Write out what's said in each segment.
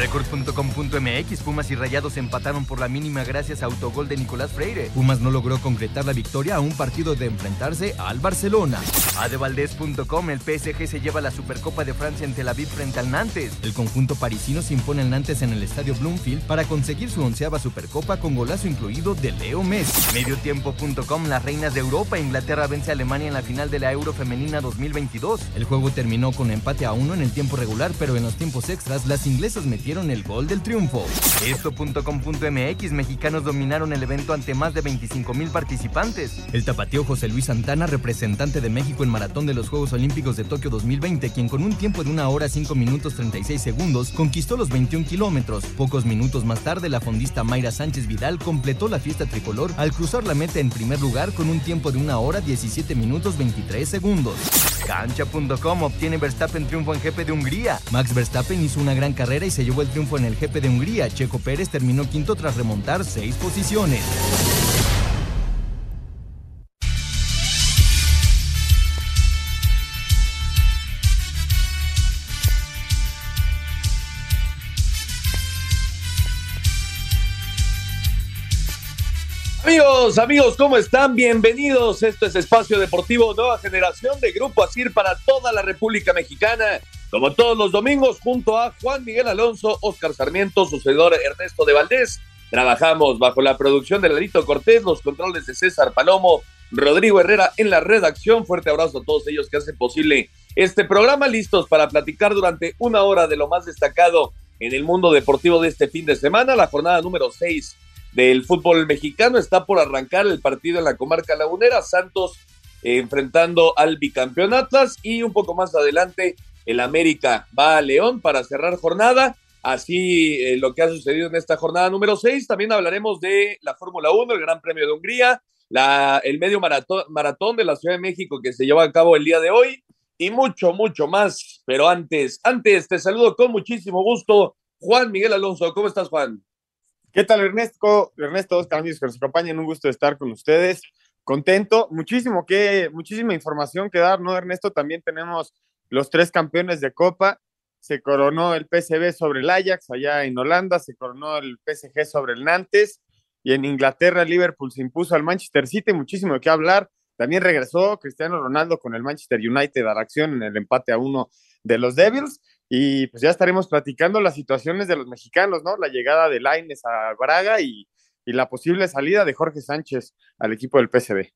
Record.com.mx Pumas y Rayados empataron por la mínima gracias a autogol de Nicolás Freire. Pumas no logró concretar la victoria a un partido de enfrentarse al Barcelona. Adevaldez.com El PSG se lleva la Supercopa de Francia en Tel Aviv frente al Nantes. El conjunto parisino se impone al Nantes en el estadio Bloomfield para conseguir su onceava Supercopa con golazo incluido de Leo Messi. Mediotiempo.com Las reinas de Europa Inglaterra vence a Alemania en la final de la Euro Femenina 2022. El juego terminó con empate a uno en el tiempo regular, pero en los tiempos extras las inglesas metieron el gol del triunfo. Esto.com.mx Mexicanos dominaron el evento ante más de 25 mil participantes. El tapateo José Luis Santana, representante de México en maratón de los Juegos Olímpicos de Tokio 2020, quien con un tiempo de una hora 5 minutos 36 segundos conquistó los 21 kilómetros. Pocos minutos más tarde, la fondista Mayra Sánchez Vidal completó la fiesta tricolor al cruzar la meta en primer lugar con un tiempo de una hora 17 minutos 23 segundos. Cancha.com obtiene Verstappen triunfo en GP de Hungría. Max Verstappen hizo una gran carrera y se llevó el triunfo en el GP de Hungría. Checo Pérez terminó quinto tras remontar seis posiciones. Amigos, amigos, ¿cómo están? Bienvenidos. Esto es Espacio Deportivo Nueva Generación de Grupo Asir para toda la República Mexicana. Como todos los domingos, junto a Juan Miguel Alonso, Oscar Sarmiento, sucedor Ernesto de Valdés. Trabajamos bajo la producción de Ladito Cortés, los controles de César Palomo, Rodrigo Herrera en la redacción. Fuerte abrazo a todos ellos que hacen posible este programa. Listos para platicar durante una hora de lo más destacado en el mundo deportivo de este fin de semana. La jornada número 6 del fútbol mexicano está por arrancar el partido en la comarca lagunera. Santos eh, enfrentando al bicampeón Atlas y un poco más adelante el América va a León para cerrar jornada. Así eh, lo que ha sucedido en esta jornada número 6. También hablaremos de la Fórmula 1, el Gran Premio de Hungría, el medio maratón, de la Ciudad de México que se lleva a cabo el día de hoy y mucho, mucho más. Pero antes, antes te saludo con muchísimo gusto, Juan Miguel Alonso. ¿Cómo estás, Juan? ¿Qué tal, Ernesto? Ernesto, Oscar, amigos que nos acompañan, un gusto estar con ustedes. Contento, muchísimo que, muchísima información que dar, ¿no, Ernesto? También tenemos los tres campeones de Copa. Se coronó el PSV sobre el Ajax allá en Holanda, se coronó el PSG sobre el Nantes y en Inglaterra Liverpool se impuso al Manchester City, muchísimo de qué hablar. También regresó Cristiano Ronaldo con el Manchester United a la acción en el empate a uno de los Devils y pues ya estaremos platicando las situaciones de los mexicanos, ¿no? La llegada de Laines a Braga y, y la posible salida de Jorge Sánchez al equipo del PSV.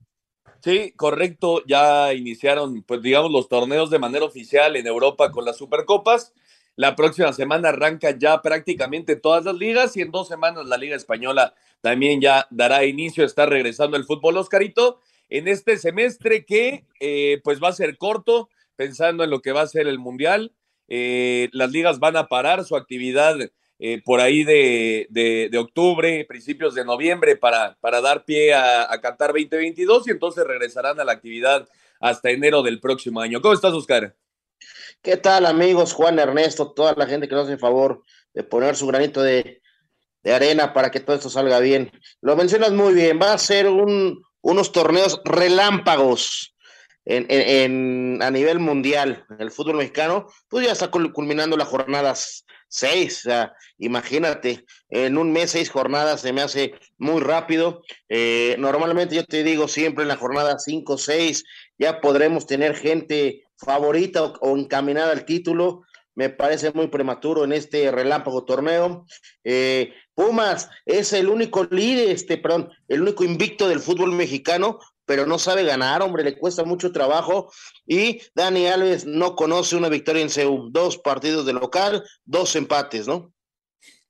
Sí, correcto. Ya iniciaron, pues digamos, los torneos de manera oficial en Europa con las Supercopas. La próxima semana arranca ya prácticamente todas las ligas y en dos semanas la Liga Española también ya dará inicio, está regresando el fútbol Oscarito en este semestre que eh, pues va a ser corto, pensando en lo que va a ser el Mundial. Eh, las ligas van a parar su actividad eh, por ahí de, de, octubre, principios de noviembre, para, para dar pie a, a, Qatar 2022 y entonces regresarán a la actividad hasta enero del próximo año. ¿Cómo estás, Oscar? ¿Qué tal, amigos? Juan Ernesto, toda la gente que nos hace favor de poner su granito de, de arena para que todo esto salga bien. Lo mencionas muy bien, va a ser un, unos torneos relámpagos en, en, a nivel mundial, el fútbol mexicano, pues ya está culminando las jornadas seis, imagínate, en un mes seis jornadas se me hace muy rápido. Eh, normalmente yo te digo siempre en la jornada cinco, seis, ya podremos tener gente favorita o, o, encaminada al título. Me parece muy prematuro en este relámpago torneo. Eh, Pumas es el único líder, este, perdón, el único invicto del fútbol mexicano, pero no sabe ganar, hombre, le cuesta mucho trabajo. Y Dani Alves no conoce una victoria en CEU. Dos partidos de local, dos empates, ¿no?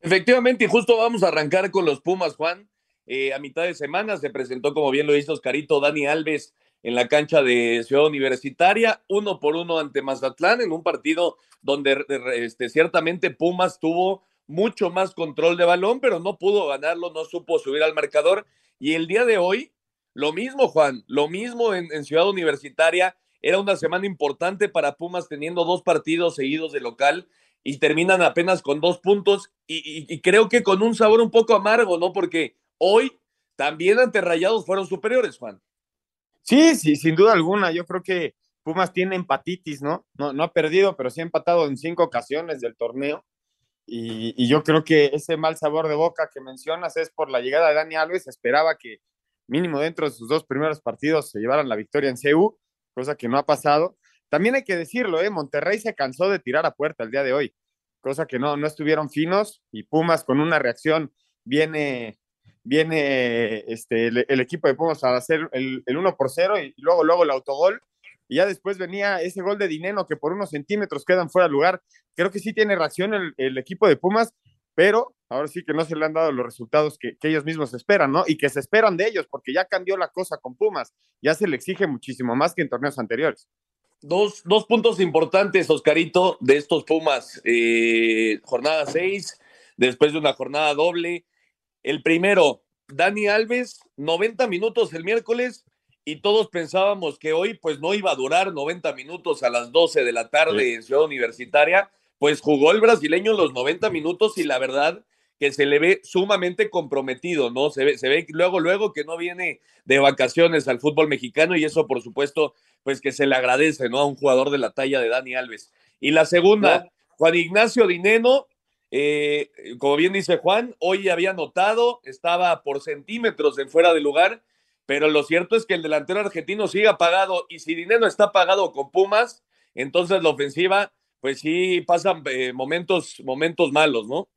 Efectivamente, y justo vamos a arrancar con los Pumas, Juan. Eh, a mitad de semana se presentó, como bien lo hizo Oscarito, Dani Alves en la cancha de Ciudad Universitaria, uno por uno ante Mazatlán, en un partido donde este, ciertamente Pumas tuvo mucho más control de balón, pero no pudo ganarlo, no supo subir al marcador. Y el día de hoy, lo mismo, Juan, lo mismo en, Ciudad Universitaria, era una semana importante para Pumas teniendo dos partidos seguidos de local y terminan apenas con dos puntos y, creo que con un sabor un poco amargo, ¿no? Porque hoy también ante Rayados fueron superiores, Juan. Sí, sí, sin duda alguna. Yo creo que Pumas tiene empatitis, ¿no? No, no ha perdido, pero sí ha empatado en cinco ocasiones del torneo. Y, y, yo creo que ese mal sabor de boca que mencionas es por la llegada de Dani Alves. Esperaba que mínimo dentro de sus dos primeros partidos se llevaran la victoria en CU, cosa que no ha pasado. También hay que decirlo, ¿eh? Monterrey se cansó de tirar a puerta el día de hoy, cosa que no, no estuvieron finos y Pumas con una reacción viene, viene este, el, equipo de Pumas a hacer el, el 1 por 0 y luego, luego el autogol. Y ya después venía ese gol de Dineno que por unos centímetros quedan fuera de lugar. Creo que sí tiene reacción el, el equipo de Pumas, pero ahora sí que no se le han dado los resultados que, que, ellos mismos esperan, ¿no? Y que se esperan de ellos, porque ya cambió la cosa con Pumas, ya se le exige muchísimo más que en torneos anteriores. Dos, dos puntos importantes, Oscarito, de estos Pumas. Eh, jornada 6, después de una jornada doble. El primero, Dani Alves, 90 minutos el miércoles, y todos pensábamos que hoy pues no iba a durar 90 minutos a las 12 de la tarde en Ciudad Universitaria, pues jugó el brasileño los 90 minutos y la verdad que se le ve sumamente comprometido, ¿no? Se ve, se ve luego, luego que no viene de vacaciones al fútbol mexicano y eso, por supuesto, pues que se le agradece, ¿no? A un jugador de la talla de Dani Alves. Y la segunda, Juan Ignacio Dineno, eh, como bien dice Juan, hoy había notado, estaba por centímetros en fuera de lugar, pero lo cierto es que el delantero argentino sigue apagado y si Dineno está apagado con Pumas, entonces la ofensiva, pues sí pasan eh, momentos, momentos malos, ¿no?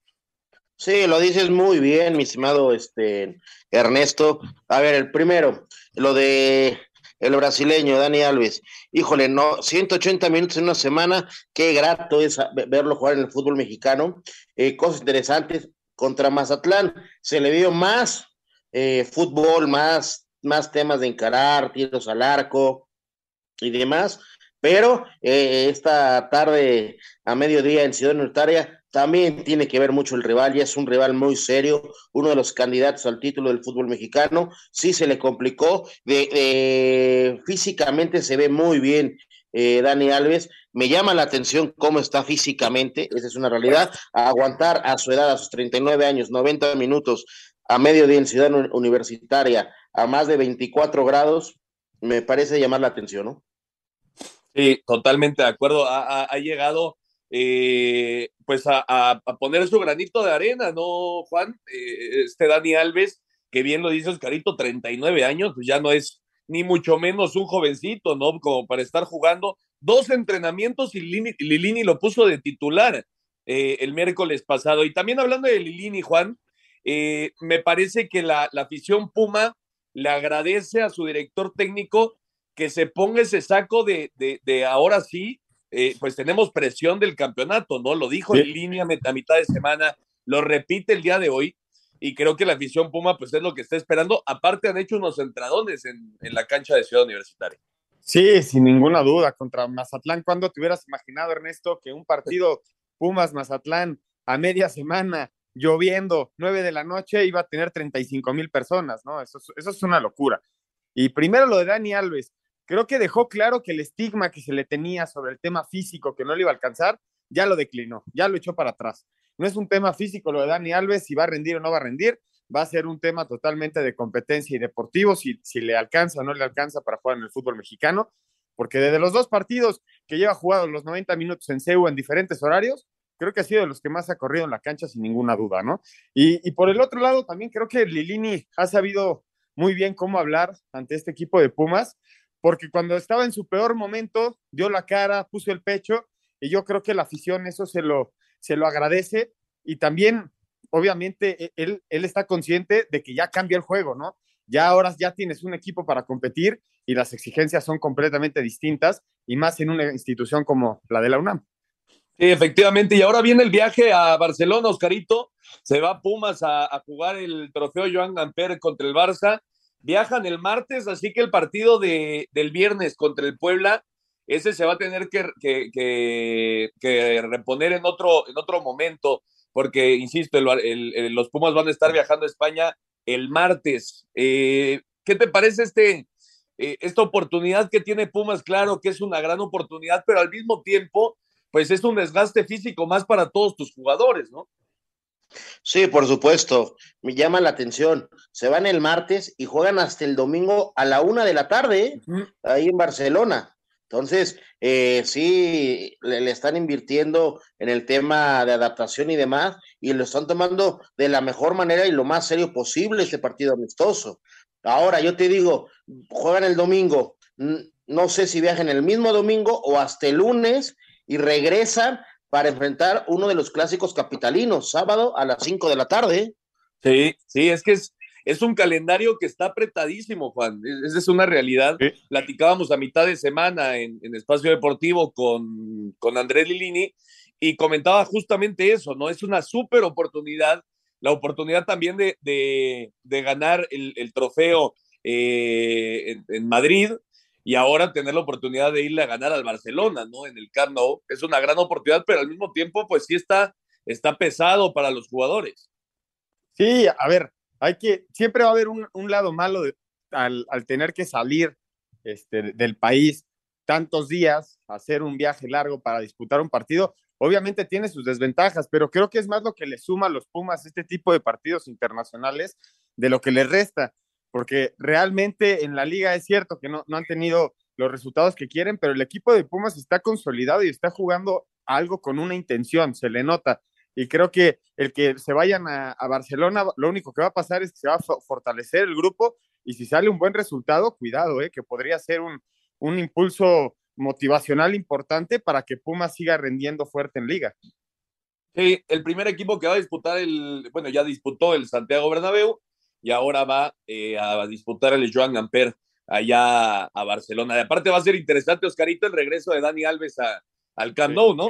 Sí, lo dices muy bien, mi estimado este, Ernesto. A ver, el primero, lo de el brasileño Dani Alves. Híjole, no, 180 minutos en una semana, qué grato es verlo jugar en el fútbol mexicano. Eh, cosas interesantes contra Mazatlán, se le vio más eh, fútbol, más, más temas de encarar, tiros al arco y demás. Pero eh, esta tarde a mediodía en Ciudad Universitaria también tiene que ver mucho el rival, y es un rival muy serio, uno de los candidatos al título del fútbol mexicano. Sí se le complicó, de, físicamente se ve muy bien eh, Dani Alves. Me llama la atención cómo está físicamente, esa es una realidad. aguantar a su edad, a sus 39 años, 90 minutos a mediodía en Ciudad Universitaria, a más de 24 grados, me parece llamar la atención, ¿no? Sí, totalmente de acuerdo. ha llegado eh, pues a, poner su granito de arena, ¿no, Juan? Eh, este Dani Alves, que bien lo dices, Carito, 39 años, pues ya no es ni mucho menos un jovencito, ¿no? Como para estar jugando dos entrenamientos y Lilini, lo puso de titular eh, el miércoles pasado. Y también hablando de Lilini, Juan, me parece que la, la afición Puma le agradece a su director técnico que se ponga ese saco de, de, de ahora sí eh, pues tenemos presión del campeonato, ¿no? Lo dijo en línea a mitad de semana, lo repite el día de hoy, y creo que la afición Puma, pues es lo que está esperando. Aparte, han hecho unos entradones en, la cancha de Ciudad Universitaria. Sí, sin ninguna duda, contra Mazatlán. ¿Cuándo te hubieras imaginado, Ernesto, que un partido Pumas-Mazatlán a media semana, lloviendo, nueve de la noche, iba a tener 35 mil personas, ¿no? Eso, eso es una locura. Y primero lo de Dani Alves, creo que dejó claro que el estigma que se le tenía sobre el tema físico que no le iba a alcanzar, ya lo declinó, ya lo echó para atrás. No es un tema físico lo de Dani Alves, si va a rendir o no va a rendir, va a ser un tema totalmente de competencia y deportivo, si, si le alcanza o no le alcanza para jugar en el fútbol mexicano, porque desde los dos partidos que lleva jugado los 90 minutos en CEU en diferentes horarios, creo que ha sido de los que más ha corrido en la cancha sin ninguna duda, ¿no? Y, y por el otro lado, también creo que Lilini ha sabido muy bien cómo hablar ante este equipo de Pumas, porque cuando estaba en su peor momento, dio la cara, puso el pecho, y yo creo que la afición eso se lo, se lo agradece, y también, obviamente, e, él, él está consciente de que ya cambia el juego, ¿no? Ya ahora ya tienes un equipo para competir y las exigencias son completamente distintas, y más en una institución como la de la UNAM. Sí, efectivamente. Y ahora viene el viaje a Barcelona, Oscarito. Se va Pumas a, a jugar el trofeo Joan Gamper contra el Barça. Viajan el martes, así que el partido de, del viernes contra el Puebla, ese se va a tener que, que, reponer en otro, en otro momento, porque, insisto, los Pumas van a estar viajando a España el martes. Eh, ¿Qué te parece este, eh, esta oportunidad que tiene Pumas, claro que es una gran oportunidad, pero al mismo tiempo, pues es un desgaste físico más para todos tus jugadores, ¿no? Sí, por supuesto. Me llama la atención. Se van el martes y juegan hasta el domingo a la una de la tarde, ahí en Barcelona. Entonces, eh, sí, le, están invirtiendo en el tema de adaptación y demás, y lo están tomando de la mejor manera y lo más serio posible este partido amistoso. Ahora, yo te digo, juegan el domingo, no sé si viajan el mismo domingo o hasta el lunes y regresan para enfrentar uno de los clásicos capitalinos, sábado a las 5 de la tarde. Sí, sí, es que es, es un calendario que está apretadísimo, Juan. Esa es una realidad. Platicábamos a mitad de semana en, Espacio Deportivo con, con Andrés Lilini y comentaba justamente eso, ¿no? Es una súper oportunidad, la oportunidad también de, de, ganar el, trofeo eh, en Madrid, y ahora tener la oportunidad de irle a ganar al Barcelona, ¿no? En el Camp es una gran oportunidad, pero al mismo tiempo, pues sí está, está pesado para los jugadores. Sí, a ver, hay que, siempre va a haber un, lado malo al, tener que salir este, del país tantos días, hacer un viaje largo para disputar un partido. Obviamente tiene sus desventajas, pero creo que es más lo que le suma a los Pumas este tipo de partidos internacionales de lo que le resta porque realmente en la liga es cierto que no, han tenido los resultados que quieren, pero el equipo de Pumas está consolidado y está jugando algo con una intención, se le nota. Y creo que el que se vayan a, Barcelona, lo único que va a pasar es que se va a fortalecer el grupo y si sale un buen resultado, cuidado, eh, que podría ser un, un impulso motivacional importante para que Pumas siga rendiendo fuerte en liga. Sí, el primer equipo que va a disputar el, bueno, ya disputó el Santiago Bernabéu, y ahora va eh, a disputar el Joan Gamper allá a Barcelona. De aparte va a ser interesante, Oscarito, el regreso de Dani Alves al Camp Nou, ¿no?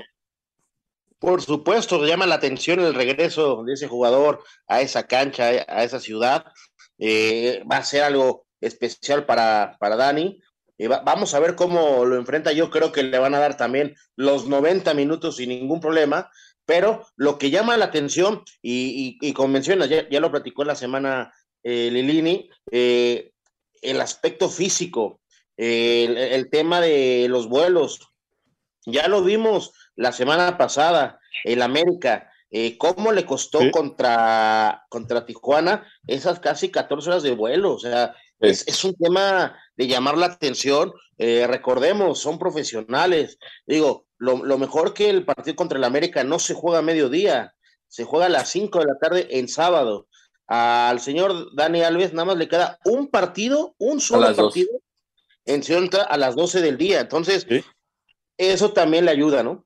Por supuesto, llama la atención el regreso de ese jugador a esa cancha, a esa ciudad. Eh, va a ser algo especial para, para Dani. Eh, vamos a ver cómo lo enfrenta. Yo creo que le van a dar también los 90 minutos sin ningún problema. Pero lo que llama la atención, y, y, como mencionas, ya, lo platicó la semana eh, Lilini, eh, el aspecto físico, el, tema de los vuelos. Ya lo vimos la semana pasada, el América, eh, cómo le costó contra, contra Tijuana esas casi 14 horas de vuelo. O sea, es, es un tema de llamar la atención. recordemos, son profesionales. Digo, lo, mejor que el partido contra el América no se juega a mediodía, se juega a las 5 de la tarde en sábado. Al señor Dani Alves nada más le queda un partido, un solo partido en Ciudad a las 12 del día. Entonces, eso también le ayuda, ¿no?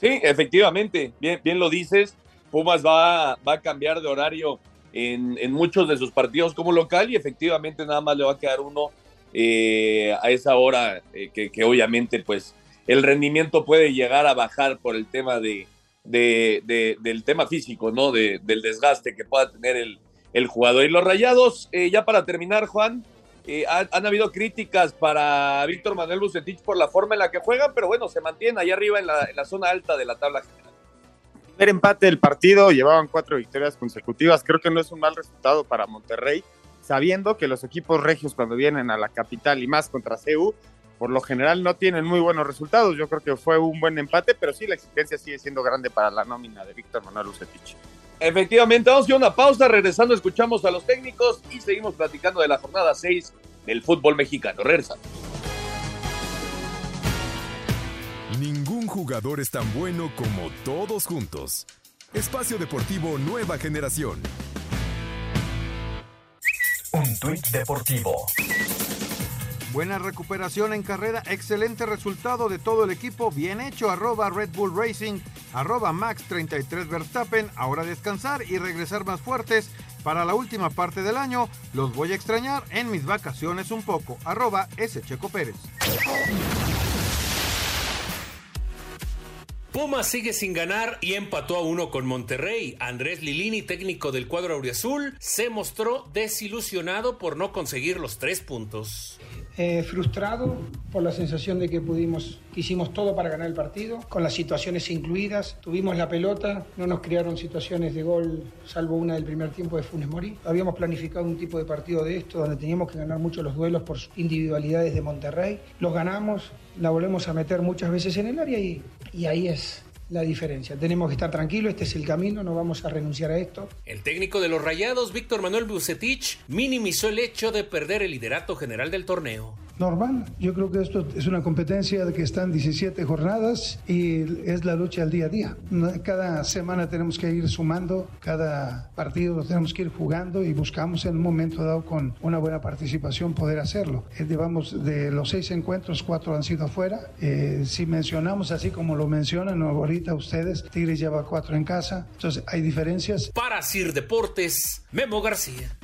Sí, efectivamente, bien, bien lo dices. Pumas va, va a cambiar de horario en, muchos de sus partidos como local y efectivamente nada más le va a quedar uno eh, a esa hora eh, que, que, obviamente pues el rendimiento puede llegar a bajar por el tema de, del tema físico, ¿no? del desgaste que pueda tener el, el jugador. Y los rayados, eh, ya para terminar, Juan, eh, han, habido críticas para Víctor Manuel Bucetich por la forma en la que juegan, pero bueno, se mantienen ahí arriba en la, en la zona alta de la tabla general. Primer empate del partido, llevaban cuatro victorias consecutivas. Creo que no es un mal resultado para Monterrey, sabiendo que los equipos regios cuando vienen a la capital y más contra CEU por lo general no tienen muy buenos resultados. Yo creo que fue un buen empate, pero sí la exigencia sigue siendo grande para la nómina de Víctor Manuel Ucetich. Efectivamente, vamos a una pausa, regresando escuchamos a los técnicos y seguimos platicando de la jornada 6 del fútbol mexicano. Regresando. Ningún jugador es tan bueno como todos juntos. Espacio Deportivo Nueva Generación. Un tuit deportivo. Buena recuperación en carrera, excelente resultado de todo el equipo, bien hecho, arroba Red Bull Racing, arroba Max 33 Verstappen, ahora descansar y regresar más fuertes para la última parte del año, los voy a extrañar en mis vacaciones un poco, arroba S. Checo Pérez. Puma sigue sin ganar y empató a uno con Monterrey. Andrés Lilini, técnico del cuadro auriazul, se mostró desilusionado por no conseguir los tres puntos. Eh, frustrado por la sensación de que pudimos, hicimos todo para ganar el partido, con las situaciones incluidas, tuvimos la pelota, no nos crearon situaciones de gol, salvo una del primer tiempo de Funes Mori. Habíamos planificado un tipo de partido de esto, donde teníamos que ganar mucho los duelos por individualidades de Monterrey. Los ganamos, la volvemos a meter muchas veces en el área y, y ahí es la diferencia. Tenemos que estar tranquilos, este es el camino, no vamos a renunciar a esto. El técnico de los Rayados, Víctor Manuel Bucetich, minimizó el hecho de perder el liderato general del torneo normal. Yo creo que esto es una competencia de que están 17 jornadas y es la lucha al día a día. Cada semana tenemos que ir sumando, cada partido lo tenemos que ir jugando y buscamos en un momento dado con una buena participación poder hacerlo. Eh, de los seis encuentros, cuatro han sido afuera. Eh, si mencionamos así como lo mencionan ahorita ustedes, Tigres lleva cuatro en casa. Entonces hay diferencias. Para Sir Deportes, Memo García.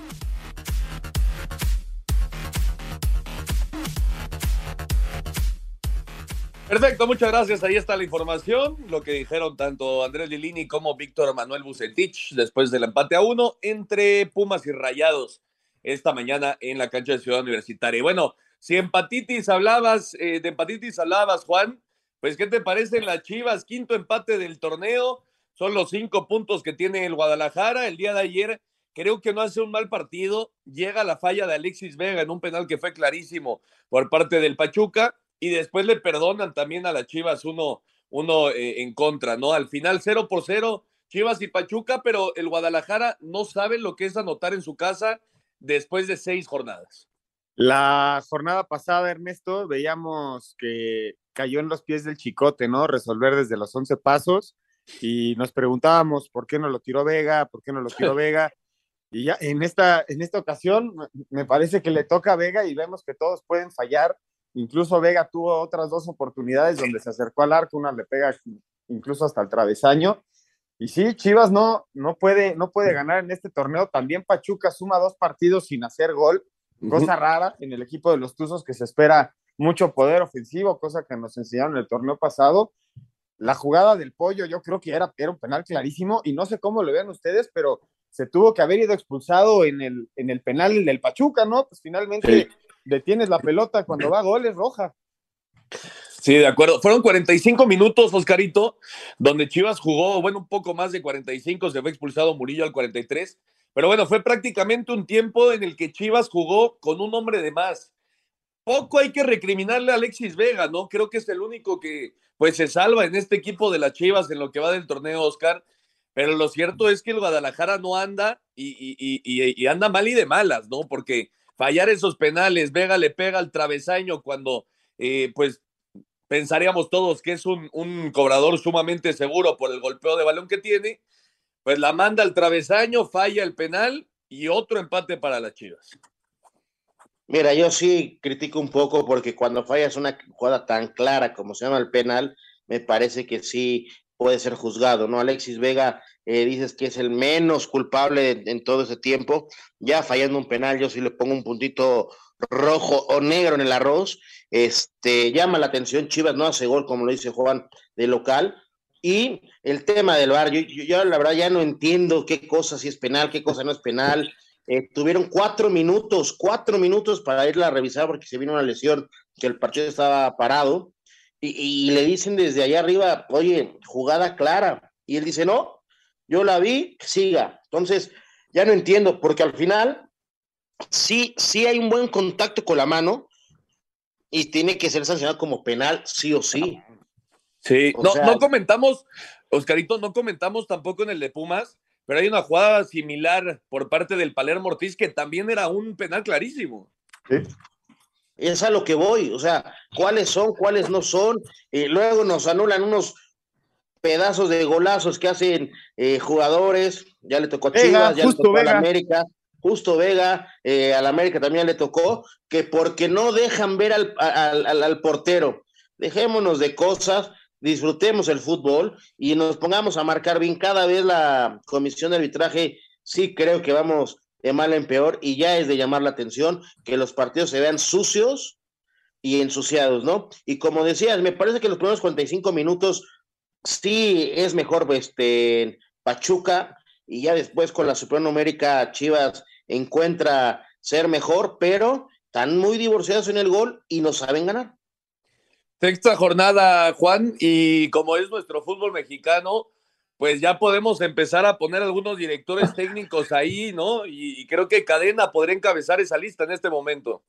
Perfecto, muchas gracias. Ahí está la información. Lo que dijeron tanto Andrés Lilini como Víctor Manuel Bucetich después del empate a uno entre Pumas y Rayados esta mañana en la cancha de Ciudad Universitaria. Y bueno, si empatitis hablabas, eh, de empatitis hablabas, Juan, pues ¿qué te parecen las Chivas? Quinto empate del torneo. Son los cinco puntos que tiene el Guadalajara. El día de ayer creo que no hace un mal partido. Llega la falla de Alexis Vega en un penal que fue clarísimo por parte del Pachuca y después le perdonan también a las Chivas uno, uno eh, en contra, ¿no? Al final cero por cero, Chivas y Pachuca, pero el Guadalajara no sabe lo que es anotar en su casa después de seis jornadas. La jornada pasada, Ernesto, veíamos que cayó en los pies del chicote, ¿no? Resolver desde los once pasos y nos preguntábamos por qué no lo tiró Vega, por qué no lo tiró Vega. Y ya en esta, en esta ocasión me parece que le toca a Vega y vemos que todos pueden fallar Incluso Vega tuvo otras dos oportunidades donde se acercó al arco, una le pega incluso hasta el travesaño. Y sí, Chivas no, no, puede, no puede ganar en este torneo. También Pachuca suma dos partidos sin hacer gol, cosa rara en el equipo de los Tuzos que se espera mucho poder ofensivo, cosa que nos enseñaron en el torneo pasado. La jugada del pollo yo creo que era, era un penal clarísimo y no sé cómo lo vean ustedes, pero se tuvo que haber ido expulsado en el, en el penal del Pachuca, ¿no? Pues finalmente detienes la pelota cuando va a goles roja. Sí, de acuerdo. Fueron 45 minutos, Oscarito, donde Chivas jugó, bueno, un poco más de 45, se fue expulsado Murillo al 43, pero bueno, fue prácticamente un tiempo en el que Chivas jugó con un hombre de más. Poco hay que recriminarle a Alexis Vega, ¿no? Creo que es el único que pues se salva en este equipo de las Chivas en lo que va del torneo, Oscar. Pero lo cierto es que el Guadalajara no anda y, y, y, y anda mal y de malas, ¿no? Porque fallar esos penales, Vega le pega al travesaño cuando, eh, pues, pensaríamos todos que es un, un, cobrador sumamente seguro por el golpeo de balón que tiene, pues la manda al travesaño, falla el penal y otro empate para las Chivas. Mira, yo sí critico un poco porque cuando fallas una jugada tan clara como se llama el penal, me parece que sí puede ser juzgado, ¿no? Alexis Vega eh, dices que es el menos culpable en, todo ese tiempo, ya fallando un penal, yo sí le pongo un puntito rojo o negro en el arroz, este, llama la atención, Chivas no hace gol, como lo dice Juan, de local, y el tema del bar, yo, yo, la verdad ya no entiendo qué cosa si es penal, qué cosa no es penal, eh, tuvieron cuatro minutos, cuatro minutos para irla a revisar porque se vino una lesión, que el partido estaba parado, y, y le dicen desde allá arriba, oye, jugada clara, y él dice, no, yo la vi, siga. Entonces, ya no entiendo, porque al final sí, sí hay un buen contacto con la mano y tiene que ser sancionado como penal, sí o sí. Sí, no, no comentamos, Oscarito, no comentamos tampoco en el de Pumas, pero hay una jugada similar por parte del Palermo Ortiz que también era un penal clarísimo. Sí. Es a lo que voy, o sea, cuáles son, cuáles no son, y luego nos anulan unos pedazos de golazos que hacen eh, jugadores, ya le tocó a Chivas, ya le tocó a la América, justo Vega, eh, al América también le tocó, que porque no dejan ver al, al, al, portero. Dejémonos de cosas, disfrutemos el fútbol y nos pongamos a marcar bien cada vez la comisión de arbitraje. Sí creo que vamos de mal en peor y ya es de llamar la atención que los partidos se vean sucios y ensuciados, ¿no? Y como decías, me parece que los primeros 45 minutos sí es mejor este, Pachuca y ya después con la supernumérica Chivas encuentra ser mejor, pero están muy divorciados en el gol y no saben ganar. Sexta jornada, Juan, y como es nuestro fútbol mexicano, pues ya podemos empezar a poner algunos directores técnicos ahí, ¿no? Y, creo que Cadena podría encabezar esa lista en este momento.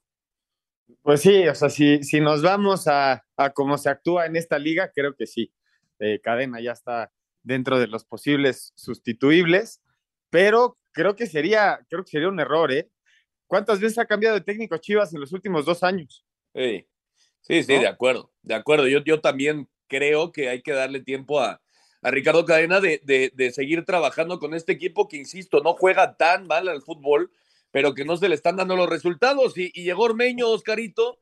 Pues sí, o sea, si, si nos vamos a, a cómo se actúa en esta liga, creo que sí. Eh, Cadena ya está dentro de los posibles sustituibles, pero creo que sería, creo que sería un error, ¿eh? ¿Cuántas veces ha cambiado de técnico Chivas en los últimos dos años? Sí, sí, sí de acuerdo, de acuerdo. Yo, yo también creo que hay que darle tiempo a, a Ricardo Cadena de, de, de, seguir trabajando con este equipo que, insisto, no juega tan mal al fútbol, pero que no se le están dando los resultados. Y, y llegó Ormeño, Oscarito,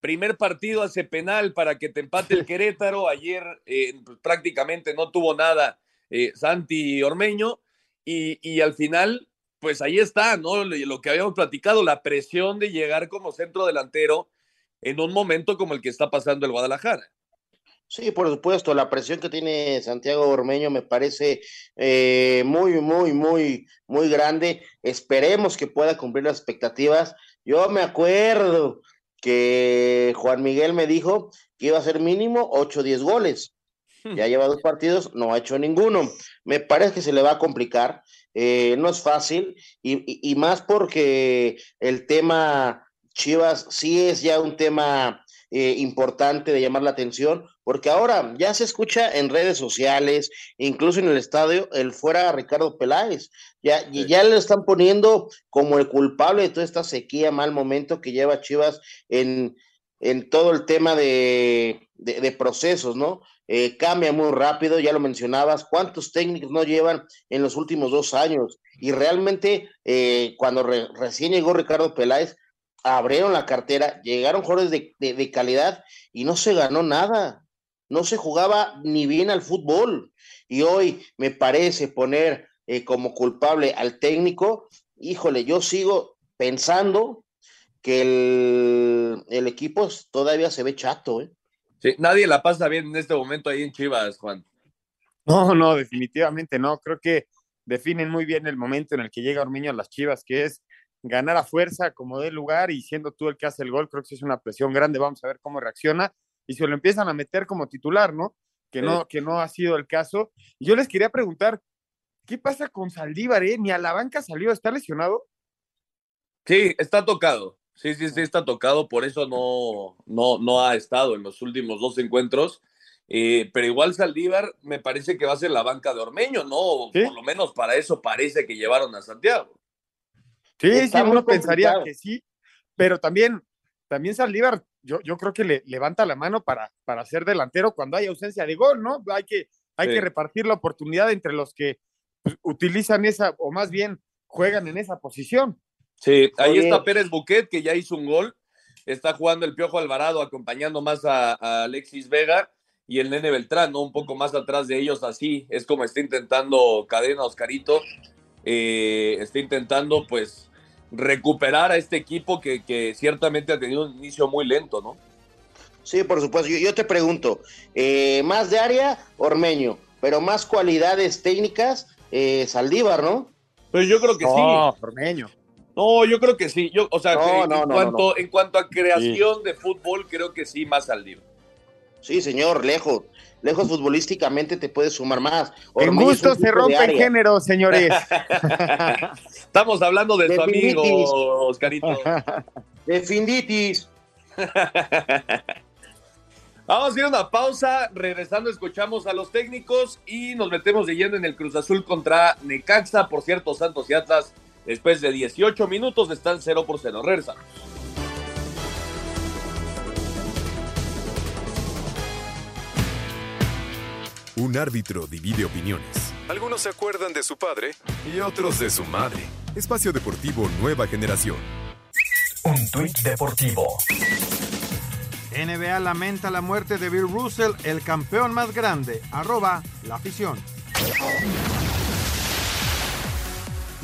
primer partido hace penal para que te empate el Querétaro. Ayer eh, pues, prácticamente no tuvo nada eh, Santi Ormeño. Y, y, al final, pues ahí está, ¿no? Lo que habíamos platicado, la presión de llegar como centro delantero en un momento como el que está pasando el Guadalajara. Sí, por supuesto, la presión que tiene Santiago Ormeño me parece eh, muy, muy, muy, muy grande. Esperemos que pueda cumplir las expectativas. Yo me acuerdo que Juan Miguel me dijo que iba a ser mínimo 8 o 10 goles. Hmm. Ya lleva dos partidos, no ha hecho ninguno. Me parece que se le va a complicar. Eh, no es fácil y, y más porque el tema Chivas sí es ya un tema eh, importante de llamar la atención, porque ahora ya se escucha en redes sociales, incluso en el estadio, el fuera Ricardo Peláez. Ya, y ya le están poniendo como el culpable de toda esta sequía, mal momento que lleva Chivas en, en todo el tema de, de, procesos, ¿no? Eh, cambia muy rápido, ya lo mencionabas, cuántos técnicos no llevan en los últimos dos años. Y realmente, eh, cuando recién llegó Ricardo Peláez, abrieron la cartera, llegaron jugadores de, calidad y no se ganó nada. No se jugaba ni bien al fútbol. Y hoy me parece poner eh, como culpable al técnico. Híjole, yo sigo pensando que el, equipo todavía se ve chato. ¿eh? Sí, nadie la pasa bien en este momento ahí en Chivas, Juan. No, no, definitivamente no. Creo que definen muy bien el momento en el que llega Ormiño a las Chivas, que es ganar a fuerza como de lugar y siendo tú el que hace el gol, creo que es una presión grande, vamos a ver cómo reacciona y se lo empiezan a meter como titular, ¿no? Que no, que no ha sido el caso. Y yo les quería preguntar, ¿qué pasa con Saldívar, eh? Ni a la banca salió, ¿está lesionado? Sí, está tocado. Sí, sí, sí, está tocado, por eso no, no, no ha estado en los últimos dos encuentros. Eh, pero igual Saldívar me parece que va a ser la banca de Ormeño, ¿no? Por lo menos para eso parece que llevaron a Santiago. Sí, sí, uno pensaría que sí, pero también, también Saldívar, yo, yo creo que le levanta la mano para, para ser delantero cuando hay ausencia de gol, ¿no? Hay que, hay que repartir la oportunidad entre los que pues, utilizan esa, o más bien juegan en esa posición. Sí, ahí está Pérez Buquet, que ya hizo un gol. Está jugando el Piojo Alvarado, acompañando más a, Alexis Vega y el Nene Beltrán, ¿no? Un poco más atrás de ellos, así es como está intentando Cadena Oscarito eh, está intentando pues recuperar a este equipo que, ciertamente ha tenido un inicio muy lento, ¿no? Sí, por supuesto. Yo, te pregunto, eh, más de área, Ormeño, pero más cualidades técnicas, eh, Saldívar, ¿no? Pues yo creo que sí. Ormeño. No, yo creo que sí. Yo, o sea, en, cuanto, en cuanto a creación de fútbol, creo que sí, más Saldívar. Sí, señor, lejos lejos futbolísticamente te puedes sumar más. en gusto se rompen género, señores. Estamos hablando de, su amigo, Oscarito. De Finditis. Vamos a ir a una pausa. Regresando, escuchamos a los técnicos y nos metemos de lleno en el Cruz Azul contra Necaxa. Por cierto, Santos y Atlas, después de 18 minutos, están 0 por 0. Regresamos. Un árbitro divide opiniones. Algunos se acuerdan de su padre y otros de su madre. Espacio Deportivo Nueva Generación. Un tuit deportivo. NBA lamenta la muerte de Bill Russell, el campeón más grande. Arroba la afición.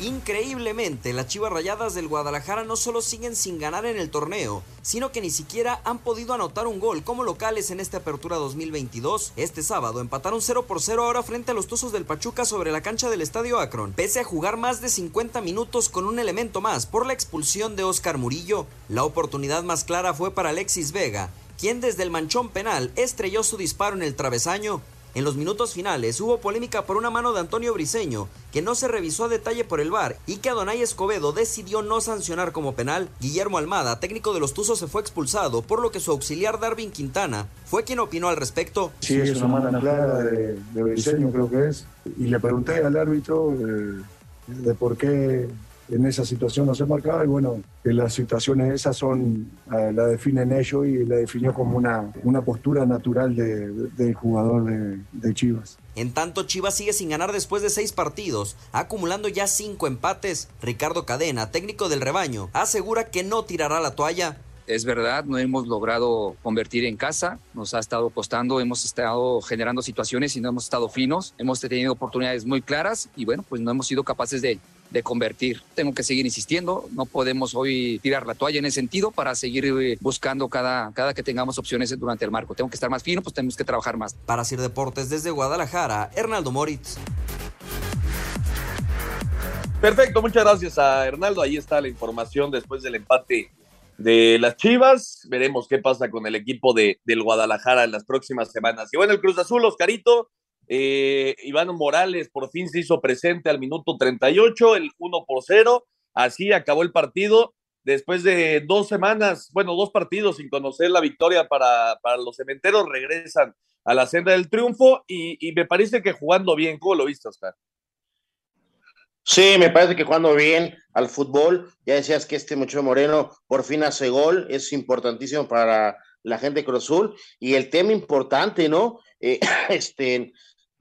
Increíblemente, las Chivas Rayadas del Guadalajara no solo siguen sin ganar en el torneo, sino que ni siquiera han podido anotar un gol como locales en esta apertura 2022. Este sábado empataron 0 por 0 ahora frente a los Tuzos del Pachuca sobre la cancha del Estadio Akron, pese a jugar más de 50 minutos con un elemento más por la expulsión de Oscar Murillo. La oportunidad más clara fue para Alexis Vega, quien desde el manchón penal estrelló su disparo en el travesaño. En los minutos finales hubo polémica por una mano de Antonio Briseño, que no se revisó a detalle por el VAR y que Adonai Escobedo decidió no sancionar como penal. Guillermo Almada, técnico de los Tuzos, se fue expulsado, por lo que su auxiliar Darwin Quintana fue quien opinó al respecto. Sí, es una mano clara de, de Briseño, creo que es. Y le pregunté al árbitro eh, de por qué en esa situación no se marcaba y bueno, que las situaciones esas son, eh, la definen ellos y la definió como una, una postura natural de, del jugador de, de Chivas. En tanto, Chivas sigue sin ganar después de seis partidos, acumulando ya cinco empates. Ricardo Cadena, técnico del rebaño, asegura que no tirará la toalla. Es verdad, no hemos logrado convertir en casa, nos ha estado costando, hemos estado generando situaciones y no hemos estado finos, hemos tenido oportunidades muy claras y bueno, pues no hemos sido capaces de, de convertir. Tengo que seguir insistiendo, no podemos hoy tirar la toalla en ese sentido para seguir eh, buscando cada, cada que tengamos opciones durante el marco. Tengo que estar más fino, pues tenemos que trabajar más. Para Sir Deportes desde Guadalajara, Hernaldo Moritz. Perfecto, muchas gracias a Hernaldo. Ahí está la información después del empate de las Chivas. Veremos qué pasa con el equipo de, del Guadalajara en las próximas semanas. Y bueno, el Cruz Azul, Oscarito, eh, Iván Morales por fin se hizo presente al minuto 38, el 1 por 0. Así acabó el partido. Después de dos semanas, bueno, dos partidos sin conocer la victoria para, para los cementeros, regresan a la senda del triunfo y, me parece que jugando bien. ¿Cómo lo viste, Oscar? Sí, me parece que jugando bien al fútbol. Ya decías que este muchacho Moreno por fin hace gol, es importantísimo para la gente de Cruz Azul. Y el tema importante, ¿no? Eh, este,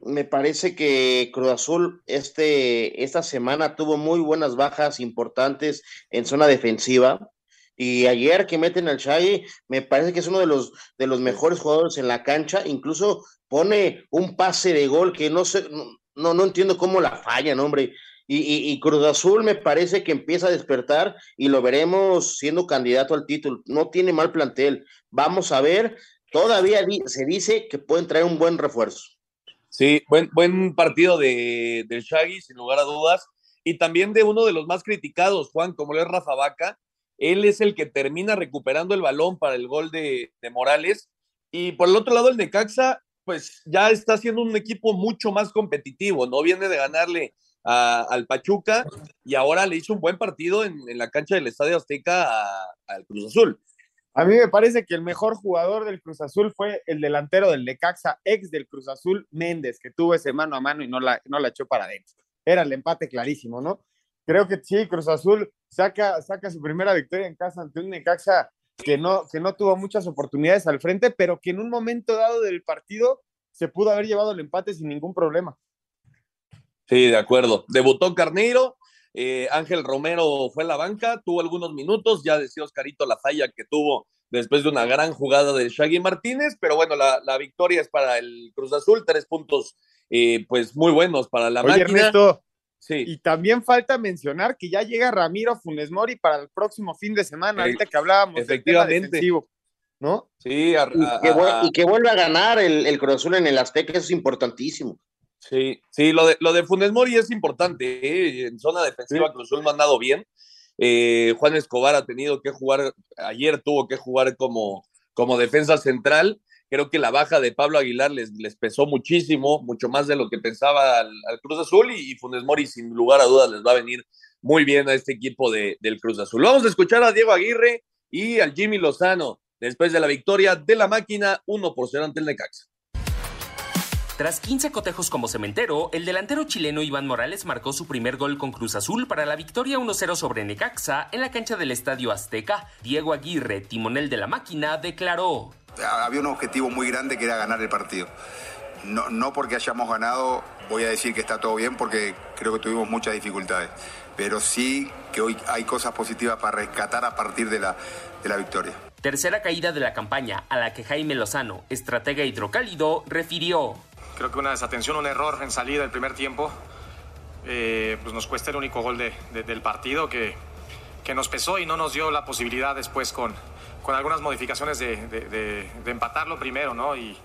me parece que Cruz Azul este, esta semana tuvo muy buenas bajas importantes en zona defensiva. Y ayer que meten al Shaggy, me parece que es uno de los, de los mejores jugadores en la cancha. Incluso pone un pase de gol que no sé, no, no entiendo cómo la fallan, hombre. Y, y, y, Cruz Azul me parece que empieza a despertar y lo veremos siendo candidato al título. No tiene mal plantel. Vamos a ver. Todavía se dice que pueden traer un buen refuerzo. Sí, buen, buen partido de, del Shaggy, sin lugar a dudas. Y también de uno de los más criticados, Juan, como lo es Rafa Vaca. Él es el que termina recuperando el balón para el gol de, Morales. Y por el otro lado, el Necaxa, pues ya está siendo un equipo mucho más competitivo, ¿no? Viene de ganarle al Pachuca y ahora le hizo un buen partido en la cancha del Estadio Azteca al Cruz Azul. A mí me parece que el mejor jugador del Cruz Azul fue el delantero del Necaxa, ex del Cruz Azul, Méndez, que tuvo ese mano a mano y no la, no la echó para adentro. Era el empate clarísimo, ¿no? Creo que sí, Cruz Azul saca, saca su primera victoria en casa ante un Necaxa que no, que no tuvo muchas oportunidades al frente, pero que en un momento dado del partido se pudo haber llevado el empate sin ningún problema. Sí, de acuerdo. Debutó Carneiro, eh, Ángel Romero fue a la banca, tuvo algunos minutos, ya decía Oscarito la falla que tuvo después de una gran jugada de Shaggy Martínez, pero bueno, la, la victoria es para el Cruz Azul, tres puntos eh, pues muy buenos para la Oye, máquina. Ernesto, sí. y también falta mencionar que ya llega Ramiro Funes Mori para el próximo fin de semana, ahorita que hablábamos Efectivamente. del tema defensivo, ¿no? Sí, a, Y que, y que vuelva a ganar el, el Cruz Azul en el Azteca, eso es importantísimo. Sí, sí, lo de, lo de Funes Mori es importante. ¿eh? En zona defensiva, Cruz Azul no ha andado bien. Eh, Juan Escobar ha tenido que jugar, ayer tuvo que jugar como, como defensa central. Creo que la baja de Pablo Aguilar les, les pesó muchísimo, mucho más de lo que pensaba al, al Cruz Azul. Y, y Funes Mori, sin lugar a dudas, les va a venir muy bien a este equipo de, del Cruz Azul. Vamos a escuchar a Diego Aguirre y al Jimmy Lozano después de la victoria de la máquina 1 por 0 ante el Necaxa. Tras 15 cotejos como cementero, el delantero chileno Iván Morales marcó su primer gol con Cruz Azul para la victoria 1-0 sobre Necaxa en la cancha del Estadio Azteca. Diego Aguirre, timonel de la máquina, declaró. Había un objetivo muy grande que era ganar el partido. No, no porque hayamos ganado, voy a decir que está todo bien porque creo que tuvimos muchas dificultades, pero sí que hoy hay cosas positivas para rescatar a partir de la, de la victoria. Tercera caída de la campaña a la que Jaime Lozano, estratega hidrocálido, refirió. Creo que una desatención, un error en salida del primer tiempo eh, pues nos cuesta el único gol del partido que, que, nos pesó y no nos dio la posibilidad después con, con algunas modificaciones de, empatarlo primero, ¿no? Y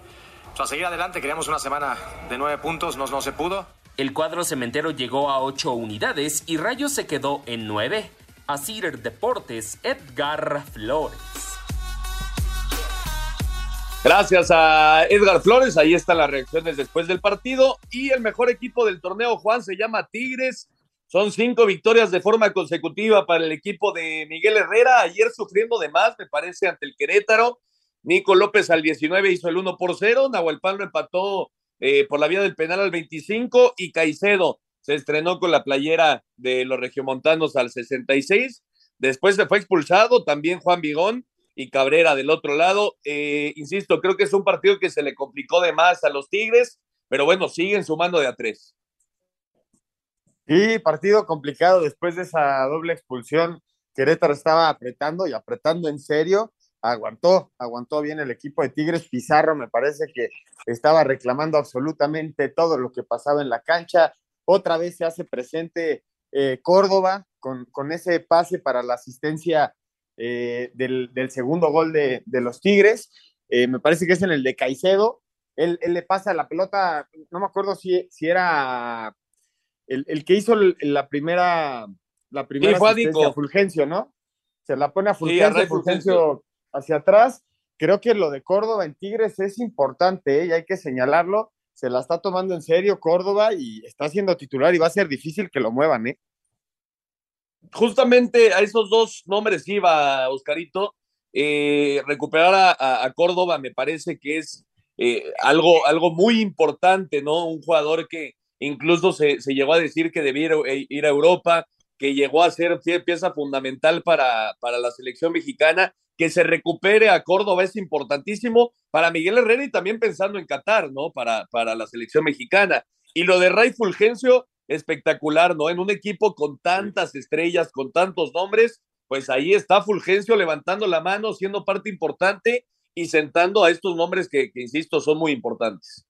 pues, a seguir adelante, queríamos una semana de nueve puntos, no, no se pudo. El cuadro cementero llegó a ocho unidades y Rayos se quedó en nueve. Asir Deportes, Edgar Flores. Gracias a Edgar Flores, ahí están las reacciones después del partido. Y el mejor equipo del torneo, Juan, se llama Tigres. Son cinco victorias de forma consecutiva para el equipo de Miguel Herrera. Ayer sufriendo de más, me parece, ante el Querétaro. Nico López al 19 hizo el 1 por 0. Nahuel lo empató eh, por la vía del penal al 25 y Caicedo se estrenó con la playera de los regiomontanos al 66. Después se fue expulsado también Juan Vigón y Cabrera del otro lado. Eh, insisto, creo que es un partido que se le complicó de más a los Tigres, pero bueno, siguen sumando de a tres. Y partido complicado después de esa doble expulsión. Querétaro estaba apretando y apretando en serio aguantó, aguantó bien el equipo de Tigres. Pizarro me parece que estaba reclamando absolutamente todo lo que pasaba en la cancha. Otra vez se hace presente eh, Córdoba con, con, ese pase para la asistencia eh, del, segundo gol de, los Tigres. Eh, me parece que es en el de Caicedo. Él, le pasa la pelota, no me acuerdo si, si era el, que hizo la primera, la primera asistencia, Fulgencio, ¿no? Se la pone a Fulgencio, Fulgencio hacia atrás. Creo que lo de Córdoba en Tigres es importante ¿eh? y hay que señalarlo. Se la está tomando en serio Córdoba y está siendo titular y va a ser difícil que lo muevan, ¿eh? Justamente a esos dos nombres iba, Oscarito. Eh, recuperar a, Córdoba me parece que es eh, algo, algo muy importante, ¿no? Un jugador que incluso se, se llegó a decir que debía ir a Europa, que llegó a ser pieza fundamental para, para la selección mexicana que se recupere a Córdoba es importantísimo para Miguel Herrera y también pensando en Qatar, ¿no? Para, para la selección mexicana. Y lo de Ray Fulgencio, espectacular, ¿no? En un equipo con tantas estrellas, con tantos nombres, pues ahí está Fulgencio levantando la mano, siendo parte importante y sentando a estos nombres que, insisto, son muy importantes.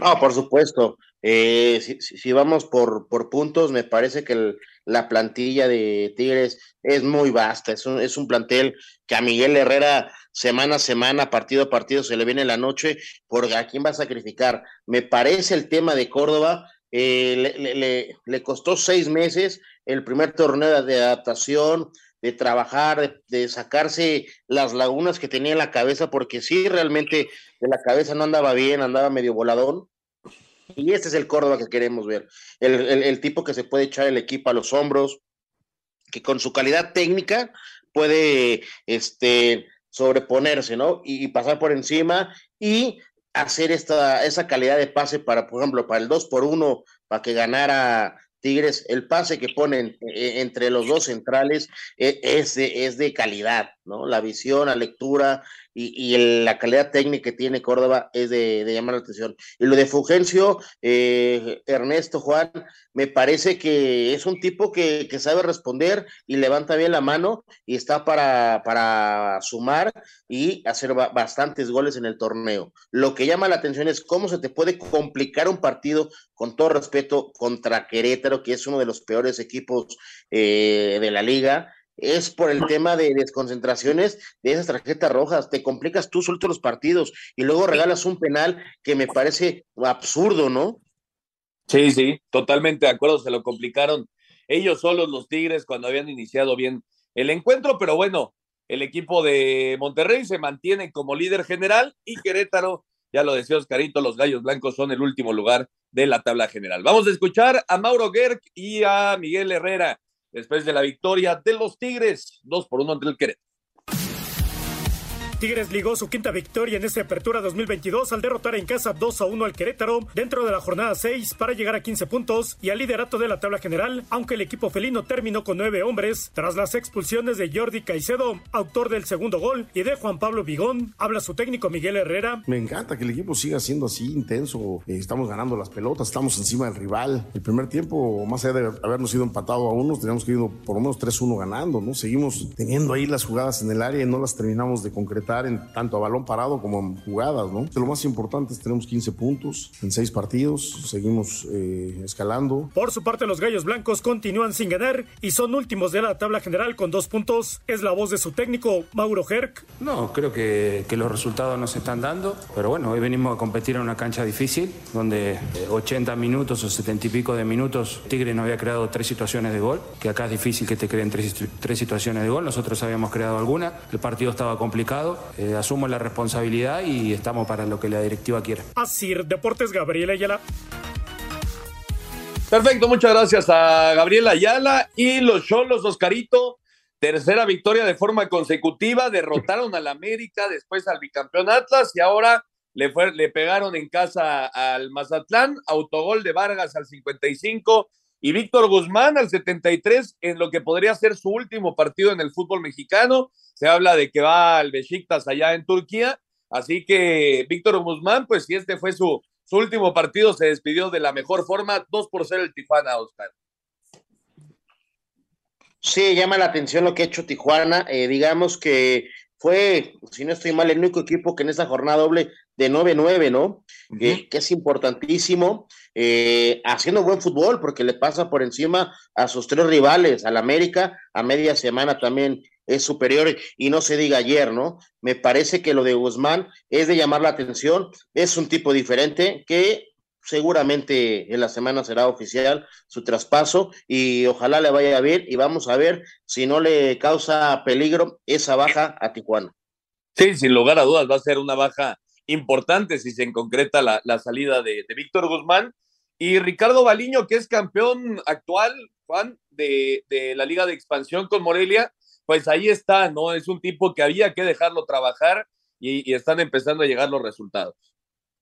No, por supuesto. Eh, si, vamos por, por puntos, me parece que el, la plantilla de Tigres es muy vasta, es un, es un plantel que a Miguel Herrera semana a semana, partido a partido, se le viene la noche, porque a quién va a sacrificar. Me parece el tema de Córdoba, eh, le, costó seis meses el primer torneo de adaptación, de trabajar, de, sacarse las lagunas que tenía en la cabeza, porque sí, realmente de la cabeza no andaba bien, andaba medio voladón, y este es el Córdoba que queremos ver. El, tipo que se puede echar el equipo a los hombros, que con su calidad técnica puede este, sobreponerse, ¿no? Y, pasar por encima y hacer esta, esa calidad de pase para, por ejemplo, para el 2 por 1, para que ganara Tigres, el pase que ponen eh, entre los dos centrales eh, es, es de calidad, ¿no? La visión, la lectura, y, la calidad técnica que tiene Córdoba es de, llamar la atención. Y lo de Fulgencio, eh, Ernesto Juan, me parece que es un tipo que, sabe responder y levanta bien la mano y está para, sumar y hacer bastantes goles en el torneo. Lo que llama la atención es cómo se te puede complicar un partido, con todo respeto, contra Querétaro, que es uno de los peores equipos eh, de la liga es por el tema de desconcentraciones de esas tarjetas rojas. Te complicas tú suelto los partidos y luego regalas un penal que me parece absurdo, ¿no? Sí, sí, totalmente de acuerdo. Se lo complicaron ellos solos, los Tigres, cuando habían iniciado bien el encuentro, pero bueno, el equipo de Monterrey se mantiene como líder general y Querétaro, ya lo decía Oscarito, los Gallos Blancos son el último lugar de la tabla general. Vamos a escuchar a Mauro Gerg y a Miguel Herrera después de la victoria de los Tigres, dos por uno ante el Querétaro. Tigres ligó su quinta victoria en esta apertura 2022 al derrotar en casa 2 a 1 al Querétaro dentro de la jornada 6 para llegar a 15 puntos y al liderato de la tabla general, aunque el equipo felino terminó con nueve hombres tras las expulsiones de Jordi Caicedo, autor del segundo gol, y de Juan Pablo Vigón. Habla su técnico Miguel Herrera. Me encanta que el equipo siga siendo así intenso. Eh, estamos ganando las pelotas, estamos encima del rival. El primer tiempo, más allá de habernos ido empatado a unos, teníamos que ir por lo menos 3-1 ganando, ¿no? Seguimos teniendo ahí las jugadas en el área y no las terminamos de concretar concretar en tanto a balón parado como en jugadas, ¿no? Lo más importante es tenemos 15 puntos en 6 partidos, seguimos eh, escalando. Por su parte, los Gallos Blancos continúan sin ganar y son últimos de la tabla general con dos puntos. Es la voz de su técnico, Mauro Herc. No, creo que, que los resultados no se están dando, pero bueno, hoy venimos a competir en una cancha difícil, donde 80 minutos o 70 y pico de minutos Tigre no había creado tres situaciones de gol, que acá es difícil que te creen tres, tres situaciones de gol, nosotros habíamos creado alguna, el partido estaba complicado, eh, asumo la responsabilidad y estamos para lo que la directiva quiera. Así, Deportes Gabriel Ayala. Perfecto, muchas gracias a Gabriela Ayala y los Cholos, Oscarito. Tercera victoria de forma consecutiva, derrotaron al América, después al bicampeón Atlas y ahora le, fue, le pegaron en casa al Mazatlán, autogol de Vargas al 55 y Víctor Guzmán al 73 en lo que podría ser su último partido en el fútbol mexicano. Se habla de que va al Besiktas allá en Turquía, así que Víctor Guzmán, pues si este fue su, su último partido, se despidió de la mejor forma, 2 por 0 el Tijuana, Oscar. Sí, llama la atención lo que ha hecho Tijuana. Eh, digamos que fue, si no estoy mal, el único equipo que en esa jornada doble de 9-9, ¿no? que es importantísimo, eh, haciendo buen fútbol, porque le pasa por encima a sus tres rivales, al América, a media semana también es superior, y no se diga ayer, ¿no? Me parece que lo de Guzmán es de llamar la atención, es un tipo diferente que seguramente en la semana será oficial su traspaso y ojalá le vaya bien y vamos a ver si no le causa peligro esa baja a Tijuana. Sí, sin lugar a dudas va a ser una baja importante si se concreta la, la salida de, de, Víctor Guzmán y Ricardo Baliño, que es campeón actual, Juan, de, de la Liga de Expansión con Morelia, pues ahí está, ¿no? Es un tipo que había que dejarlo trabajar y, están empezando a llegar los resultados.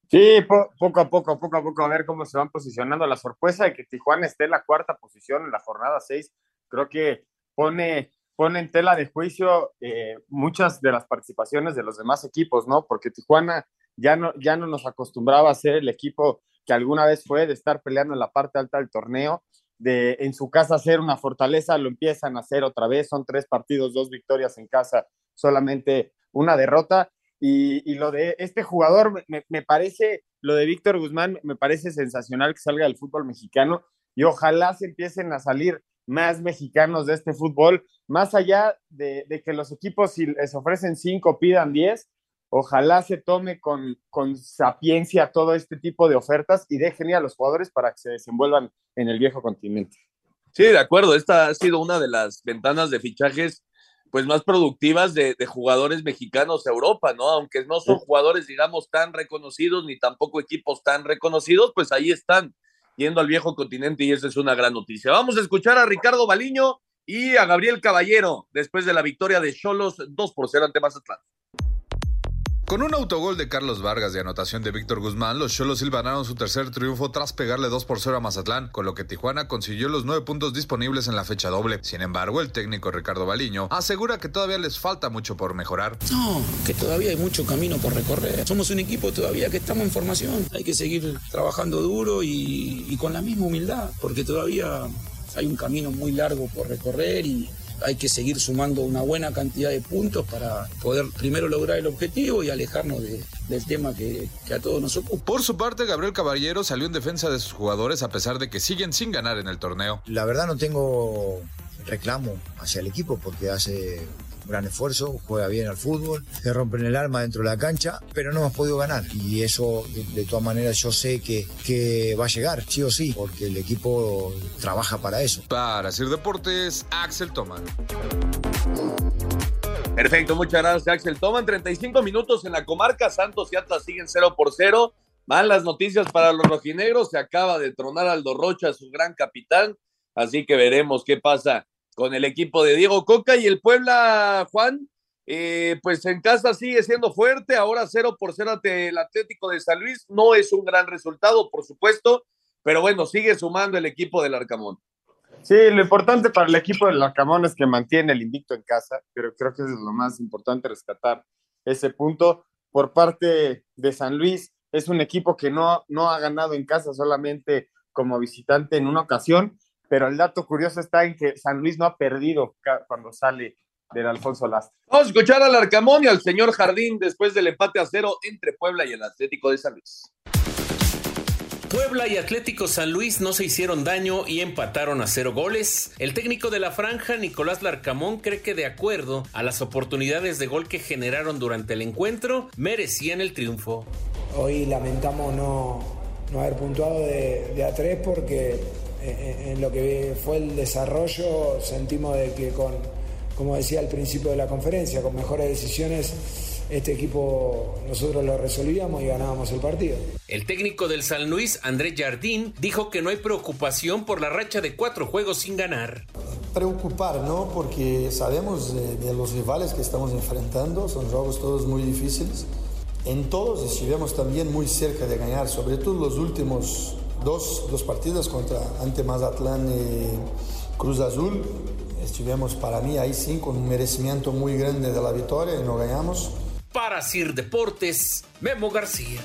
Sí, po poco a poco, poco a poco, a ver cómo se van posicionando. La sorpresa de que Tijuana esté en la cuarta posición en la jornada 6, creo que pone, pone en tela de juicio eh, muchas de las participaciones de los demás equipos, ¿no? Porque Tijuana ya no, ya no nos acostumbraba a ser el equipo que alguna vez fue de estar peleando en la parte alta del torneo, de en su casa hacer una fortaleza, lo empiezan a hacer otra vez, son tres partidos, dos victorias en casa, solamente una derrota. Y, y, lo de este jugador, me, me, parece, lo de Víctor Guzmán, me parece sensacional que salga del fútbol mexicano y ojalá se empiecen a salir más mexicanos de este fútbol, más allá de, de que los equipos si les ofrecen cinco, pidan diez, ojalá se tome con, con sapiencia todo este tipo de ofertas y dejen a los jugadores para que se desenvuelvan en el viejo continente. Sí, de acuerdo, esta ha sido una de las ventanas de fichajes pues más productivas de, de, jugadores mexicanos a Europa, ¿no? Aunque no son jugadores, digamos, tan reconocidos ni tampoco equipos tan reconocidos, pues ahí están yendo al viejo continente y esa es una gran noticia. Vamos a escuchar a Ricardo Baliño y a Gabriel Caballero después de la victoria de Cholos 2 por 0 ante Mazatlán. Con un autogol de Carlos Vargas de anotación de Víctor Guzmán, los Cholos silvanaron su tercer triunfo tras pegarle 2 por 0 a Mazatlán, con lo que Tijuana consiguió los nueve puntos disponibles en la fecha doble. Sin embargo, el técnico Ricardo Baliño asegura que todavía les falta mucho por mejorar. No, que todavía hay mucho camino por recorrer. Somos un equipo todavía que estamos en formación. Hay que seguir trabajando duro y, y con la misma humildad, porque todavía hay un camino muy largo por recorrer y hay que seguir sumando una buena cantidad de puntos para poder primero lograr el objetivo y alejarnos de, del tema que, que, a todos nos ocupa. Por su parte, Gabriel Caballero salió en defensa de sus jugadores a pesar de que siguen sin ganar en el torneo. La verdad no tengo reclamo hacia el equipo porque hace gran esfuerzo, juega bien al fútbol, se rompen el alma dentro de la cancha, pero no hemos podido ganar. Y eso, de, de todas maneras, yo sé que, que, va a llegar, sí o sí, porque el equipo trabaja para eso. Para Sir Deportes, Axel Toman. Perfecto, muchas gracias, Axel. Toman 35 minutos en la comarca. Santos y Atlas siguen 0 por 0. Malas noticias para los rojinegros. Se acaba de tronar Aldo Rocha, su gran capitán. Así que veremos qué pasa con el equipo de Diego Coca y el Puebla, Juan, eh, pues en casa sigue siendo fuerte, ahora 0 por 0 ante el Atlético de San Luis, no es un gran resultado, por supuesto, pero bueno, sigue sumando el equipo del Arcamón. Sí, lo importante para el equipo del Arcamón es que mantiene el invicto en casa, pero creo que es lo más importante rescatar ese punto. Por parte de San Luis, es un equipo que no, no ha ganado en casa solamente como visitante en una ocasión, pero el dato curioso está en que San Luis no ha perdido cuando sale del Alfonso Lastre. Vamos a escuchar al Arcamón y al señor Jardín después del empate a cero entre Puebla y el Atlético de San Luis. Puebla y Atlético San Luis no se hicieron daño y empataron a cero goles. El técnico de la franja, Nicolás Larcamón, cree que de acuerdo a las oportunidades de gol que generaron durante el encuentro, merecían el triunfo. Hoy lamentamos no, no haber puntuado de, de a tres porque en, en lo que fue el desarrollo sentimos de que con, como decía al principio de la conferencia, con mejores decisiones este equipo nosotros lo resolvíamos y ganábamos el partido. El técnico del San Luis, Andrés Jardín, dijo que no hay preocupación por la racha de cuatro juegos sin ganar. Preocupar, ¿no? Porque sabemos de, de los rivales que estamos enfrentando, son juegos todos muy difíciles. En todos estuvimos también muy cerca de ganar, sobre todo los últimos dos, dos partidos contra ante Mazatlán y Cruz Azul. Estuvimos para mí ahí sí con un merecimiento muy grande de la victoria y no ganamos. Para Sir Deportes, Memo García.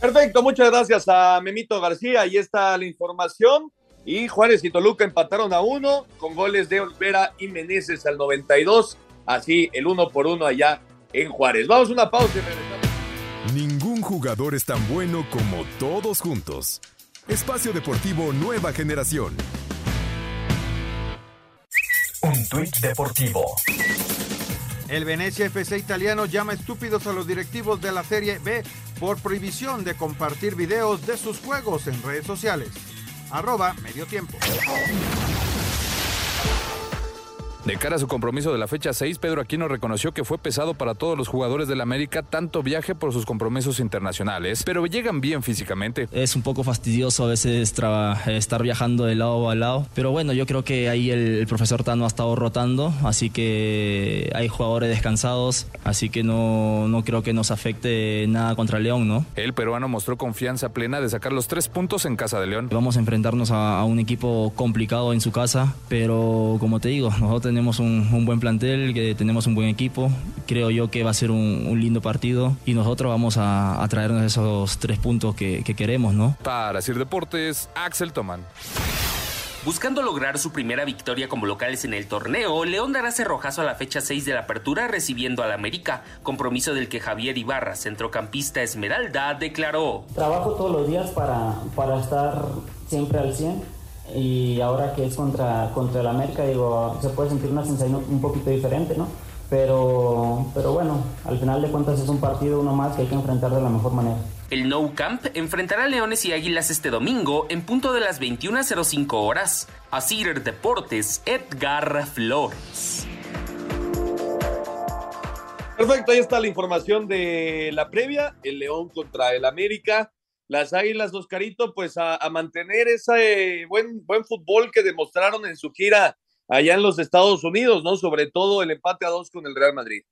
Perfecto, muchas gracias a Memito García. Ahí está la información. Y Juárez y Toluca empataron a uno con goles de Olvera y Meneses al 92. Así el uno por uno allá en Juárez. Vamos a una pausa y regresamos. Jugador es tan bueno como todos juntos. Espacio Deportivo Nueva Generación. Un tuit deportivo. El Venecia FC italiano llama estúpidos a los directivos de la Serie B por prohibición de compartir videos de sus juegos en redes sociales. Arroba medio tiempo. De cara a su compromiso de la fecha 6, Pedro Aquino reconoció que fue pesado para todos los jugadores del América tanto viaje por sus compromisos internacionales, pero llegan bien físicamente. Es un poco fastidioso a veces estar viajando de lado a lado, pero bueno, yo creo que ahí el, el, profesor Tano ha estado rotando, así que hay jugadores descansados, así que no, no creo que nos afecte nada contra León, ¿no? El peruano mostró confianza plena de sacar los tres puntos en casa de León. Vamos a enfrentarnos a, a un equipo complicado en su casa, pero como te digo, nosotros tenemos un, un, buen plantel, que tenemos un buen equipo. Creo yo que va a ser un, un lindo partido y nosotros vamos a, a traernos esos tres puntos que, que, queremos, ¿no? Para Sir Deportes, Axel Toman. Buscando lograr su primera victoria como locales en el torneo, León dará cerrojazo a la fecha 6 de la apertura recibiendo al América, compromiso del que Javier Ibarra, centrocampista Esmeralda, declaró. Trabajo todos los días para, para estar siempre al 100 y ahora que es contra, contra el América, digo, se puede sentir una sensación un poquito diferente, ¿no? Pero, pero bueno, al final de cuentas es un partido uno más que hay que enfrentar de la mejor manera. El Nou Camp enfrentará a Leones y Águilas este domingo en punto de las 21.05 horas. Asir Deportes, Edgar Flores. Perfecto, ahí está la información de la previa, el León contra el América las Águilas, Oscarito, pues a, mantener ese buen, buen fútbol que demostraron en su gira allá en los Estados Unidos, ¿no? Sobre todo el empate a dos con el Real Madrid.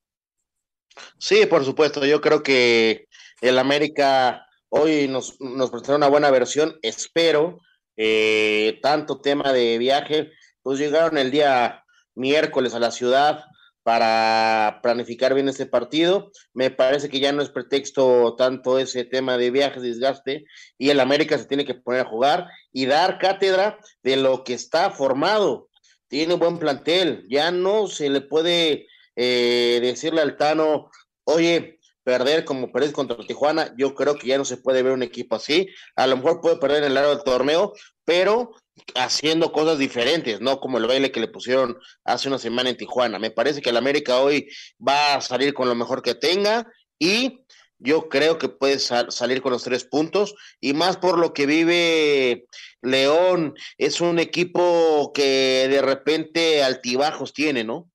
Sí, por supuesto, yo creo que el América hoy nos, nos presentó una buena versión, espero, eh, tanto tema de viaje, pues llegaron el día miércoles a la ciudad, para planificar bien este partido. Me parece que ya no es pretexto tanto ese tema de viajes, desgaste, y el América se tiene que poner a jugar y dar cátedra de lo que está formado. Tiene buen plantel, ya no se le puede eh, decirle al Tano, oye, perder como perdés contra Tijuana, yo creo que ya no se puede ver un equipo así. A lo mejor puede perder en el largo del torneo, pero haciendo cosas diferentes, no como el baile que le pusieron hace una semana en Tijuana. Me parece que el América hoy va a salir con lo mejor que tenga y yo creo que puede sal salir con los tres puntos y más por lo que vive León, es un equipo que de repente altibajos tiene, ¿no?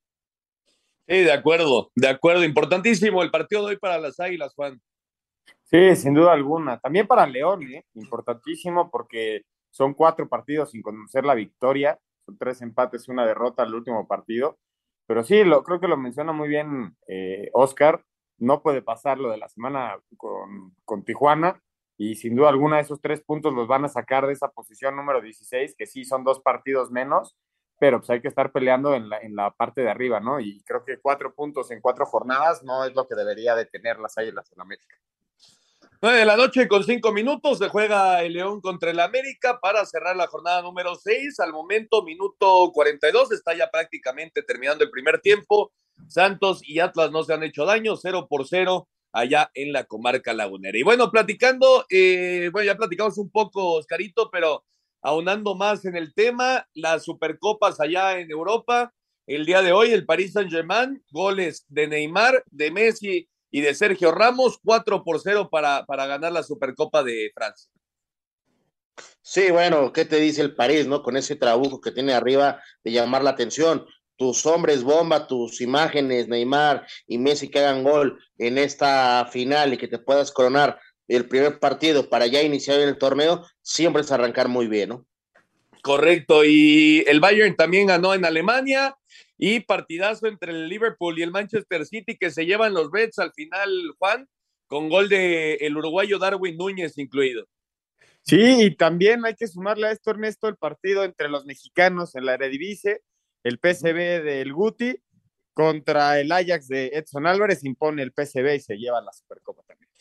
Sí, de acuerdo, de acuerdo. Importantísimo el partido de hoy para las Águilas, Juan. Sí, sin duda alguna. También para León, ¿eh? importantísimo porque son cuatro partidos sin conocer la victoria, son tres empates y una derrota al último partido. Pero sí, lo, creo que lo menciona muy bien eh, Oscar. No puede pasar lo de la semana con, con, Tijuana y sin duda alguna esos tres puntos los van a sacar de esa posición número 16, que sí son dos partidos menos, pero pues hay que estar peleando en la, en la parte de arriba, ¿no? Y creo que cuatro puntos en cuatro jornadas no es lo que debería de tener las Águilas en América. 9 de la noche con cinco minutos se juega el León contra el América para cerrar la jornada número 6. Al momento, minuto 42, está ya prácticamente terminando el primer tiempo. Santos y Atlas no se han hecho daño, 0 por 0 allá en la comarca lagunera. Y bueno, platicando, eh, bueno, ya platicamos un poco, Oscarito, pero aunando más en el tema, las supercopas allá en Europa. El día de hoy, el Paris Saint-Germain, goles de Neymar, de Messi y de Sergio Ramos, 4 por 0 para, para ganar la Supercopa de Francia. Sí, bueno, ¿qué te dice el París, no? Con ese trabuco que tiene arriba de llamar la atención. Tus hombres bomba, tus imágenes, Neymar y Messi que hagan gol en esta final y que te puedas coronar el primer partido para ya iniciar el torneo, siempre es arrancar muy bien, ¿no? Correcto, y el Bayern también ganó en Alemania, y partidazo entre el Liverpool y el Manchester City que se llevan los Reds al final, Juan, con gol de el uruguayo Darwin Núñez incluido. Sí, y también hay que sumarle a esto, Ernesto, el partido entre los mexicanos en la Eredivisie, el PSV del Guti contra el Ajax de Edson Álvarez, impone el PSV y se lleva la Supercopa también.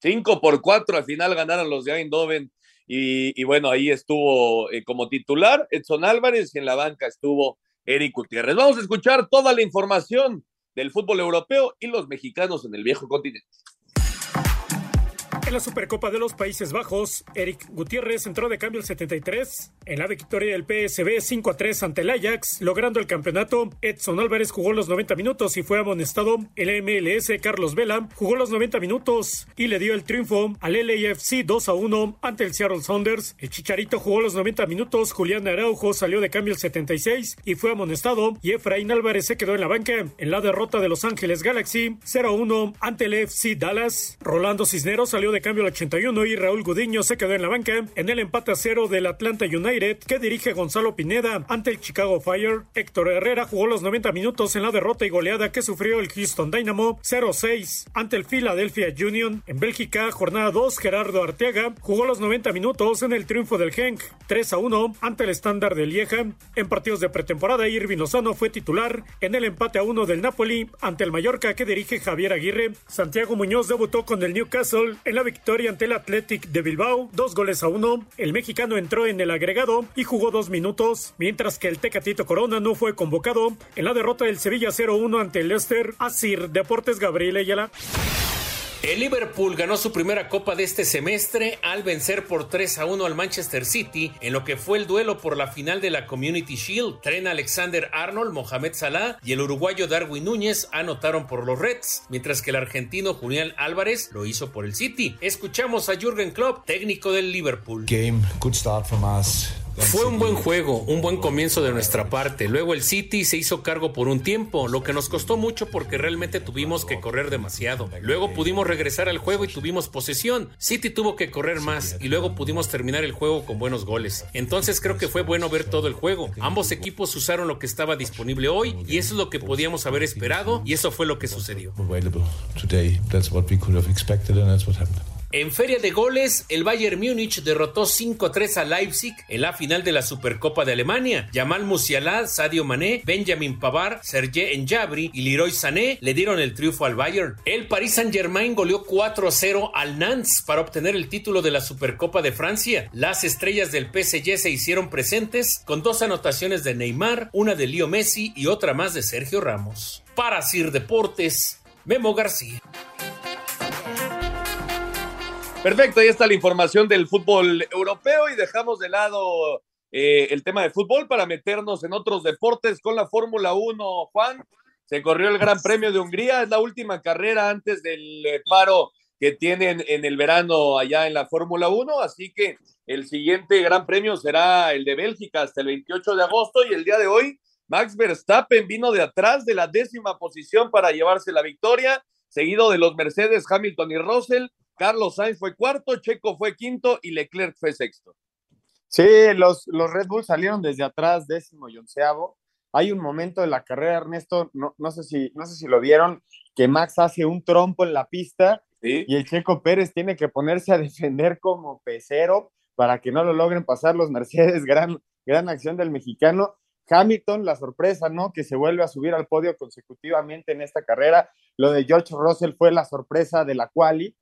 Cinco por cuatro, al final ganaron los de Eindhoven y, y bueno, ahí estuvo eh, como titular Edson Álvarez y en la banca estuvo Eric Gutiérrez. Vamos a escuchar toda la información del fútbol europeo y los mexicanos en el viejo continente. En la Supercopa de los Países Bajos, Eric Gutiérrez entró de cambio el 73. En la victoria del PSB 5 a 3 ante el Ajax, logrando el campeonato, Edson Álvarez jugó los 90 minutos y fue amonestado. El MLS Carlos Vela jugó los 90 minutos y le dio el triunfo al LAFC 2 a 1 ante el Seattle Sounders. El Chicharito jugó los 90 minutos, Julián Araujo salió de cambio el 76 y fue amonestado y Efraín Álvarez se quedó en la banca. En la derrota de Los Ángeles Galaxy 0 a 1 ante el FC Dallas, Rolando Cisneros salió de cambio el 81 y Raúl Gudiño se quedó en la banca en el empate a cero del Atlanta United que dirige Gonzalo Pineda ante el Chicago Fire. Héctor Herrera jugó los 90 minutos en la derrota y goleada que sufrió el Houston Dynamo 0-6 ante el Philadelphia Union. En Bélgica, jornada 2, Gerardo Arteaga jugó los 90 minutos en el triunfo del Genk 3-1 ante el estándar de Lieja. En partidos de pretemporada, Irving Lozano fue titular en el empate a 1 del Napoli ante el Mallorca que dirige Javier Aguirre. Santiago Muñoz debutó con el Newcastle en la victoria ante el Athletic de Bilbao, dos goles a uno. El mexicano entró en el agregado y jugó dos minutos, mientras que el Tecatito Corona no fue convocado en la derrota del Sevilla 0-1 ante el Leicester. Asir Deportes Gabriel Ayala. El Liverpool ganó su primera copa de este semestre al vencer por 3 a 1 al Manchester City en lo que fue el duelo por la final de la Community Shield. Tren Alexander Arnold, Mohamed Salah y el uruguayo Darwin Núñez anotaron por los Reds, mientras que el argentino Julián Álvarez lo hizo por el City. Escuchamos a Jürgen Klopp, técnico del Liverpool. Game, good start from us. Fue un buen juego, un buen comienzo de nuestra parte. Luego el City se hizo cargo por un tiempo, lo que nos costó mucho porque realmente tuvimos que correr demasiado. Luego pudimos regresar al juego y tuvimos posesión. City tuvo que correr más y luego pudimos terminar el juego con buenos goles. Entonces creo que fue bueno ver todo el juego. Ambos equipos usaron lo que estaba disponible hoy y eso es lo que podíamos haber esperado y eso fue lo que sucedió. En feria de goles, el Bayern Múnich derrotó 5-3 a Leipzig en la final de la Supercopa de Alemania. Jamal Musiala, Sadio Mané, Benjamin Pavard, Serge Njabri y Leroy Sané le dieron el triunfo al Bayern. El Paris Saint-Germain goleó 4-0 al Nantes para obtener el título de la Supercopa de Francia. Las estrellas del PSG se hicieron presentes con dos anotaciones de Neymar, una de Leo Messi y otra más de Sergio Ramos. Para Sir Deportes, Memo García. Perfecto, ahí está la información del fútbol europeo y dejamos de lado eh, el tema de fútbol para meternos en otros deportes con la Fórmula 1. Juan, se corrió el Gran Premio de Hungría, es la última carrera antes del eh, paro que tienen en el verano allá en la Fórmula 1, así que el siguiente Gran Premio será el de Bélgica hasta el 28 de agosto y el día de hoy Max Verstappen vino de atrás de la décima posición para llevarse la victoria, seguido de los Mercedes, Hamilton y Russell. Carlos Sainz fue cuarto, Checo fue quinto y Leclerc fue sexto. Sí, los, los Red Bull salieron desde atrás, décimo y onceavo. Hay un momento de la carrera, Ernesto, no, no, sé, si, no sé si lo vieron, que Max hace un trompo en la pista y el Checo Pérez tiene que ponerse a defender como pecero para que no lo logren pasar los Mercedes. Gran, gran acción del mexicano. Hamilton, la sorpresa, ¿no? Que se vuelve a subir al podio consecutivamente en esta carrera. Lo de George Russell fue la sorpresa de la quali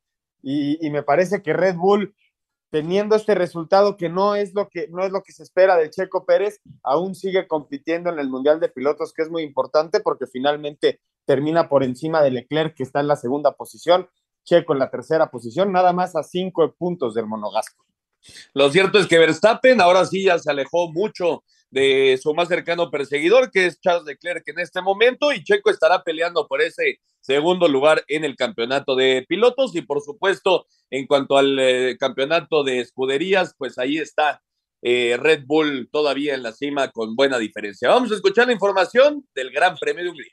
y, me parece que Red Bull teniendo este resultado que no es lo que no es lo que se espera de Checo Pérez, aún sigue compitiendo en el Mundial de Pilotos, que es muy importante porque finalmente termina por encima de Leclerc, que está en la segunda posición, Checo en la tercera posición, nada más a cinco puntos del monogasco. Lo cierto es que Verstappen ahora sí ya se alejó mucho de su más cercano perseguidor, que es Charles Leclerc en este momento, y Checo estará peleando por ese segundo lugar en el campeonato de pilotos. Y por supuesto, en cuanto al eh, campeonato de escuderías, pues ahí está eh, Red Bull todavía en la cima con buena diferencia. Vamos a escuchar la información del Gran Premio de Hungría.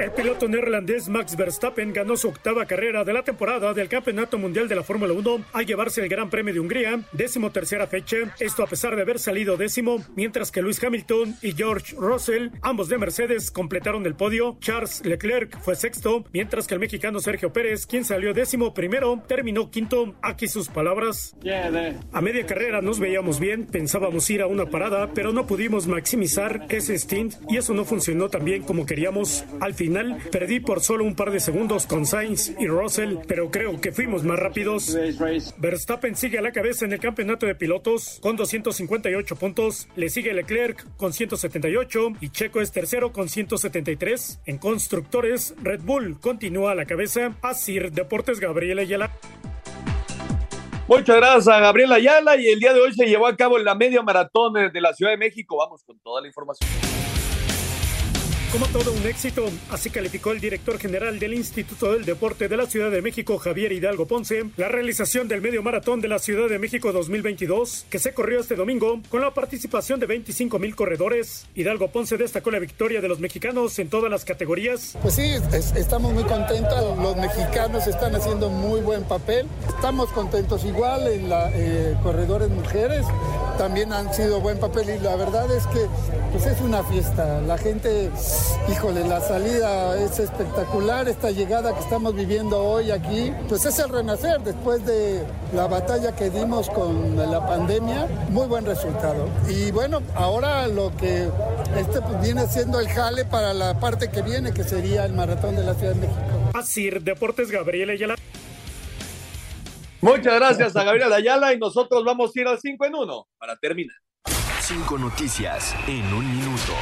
El piloto neerlandés Max Verstappen ganó su octava carrera de la temporada del Campeonato Mundial de la Fórmula 1 al llevarse el Gran Premio de Hungría, décimo tercera fecha, esto a pesar de haber salido décimo, mientras que Lewis Hamilton y George Russell, ambos de Mercedes, completaron el podio. Charles Leclerc fue sexto, mientras que el mexicano Sergio Pérez, quien salió décimo primero, terminó quinto. Aquí sus palabras. A media carrera nos veíamos bien, pensábamos ir a una parada, pero no pudimos maximizar ese stint y eso no funcionó tan bien como queríamos. Al final perdí por solo un par de segundos con Sainz y Russell, pero creo que fuimos más rápidos. Verstappen sigue a la cabeza en el campeonato de pilotos con 258 puntos. Le sigue Leclerc con 178 y Checo es tercero con 173. En constructores, Red Bull continúa a la cabeza. Asir Deportes Gabriel Ayala. Muchas gracias a Gabriel Ayala y el día de hoy se llevó a cabo la media maratón de la Ciudad de México. Vamos con toda la información. Como todo un éxito, así calificó el director general del Instituto del Deporte de la Ciudad de México, Javier Hidalgo Ponce, la realización del medio maratón de la Ciudad de México 2022, que se corrió este domingo con la participación de 25 mil corredores. Hidalgo Ponce destacó la victoria de los mexicanos en todas las categorías. Pues sí, estamos muy contentos, los mexicanos están haciendo muy buen papel, estamos contentos igual en la eh, corredores mujeres, también han sido buen papel y la verdad es que pues es una fiesta, la gente híjole, la salida es espectacular, esta llegada que estamos viviendo hoy aquí, pues es el renacer después de la batalla que dimos con la pandemia, muy buen resultado. Y bueno, ahora lo que este pues, viene siendo el jale para la parte que viene, que sería el maratón de la Ciudad de México. Así, Deportes Gabriel Ayala. Muchas gracias a Gabriel Ayala y nosotros vamos a ir al 5 en 1 para terminar. Cinco noticias en un minuto.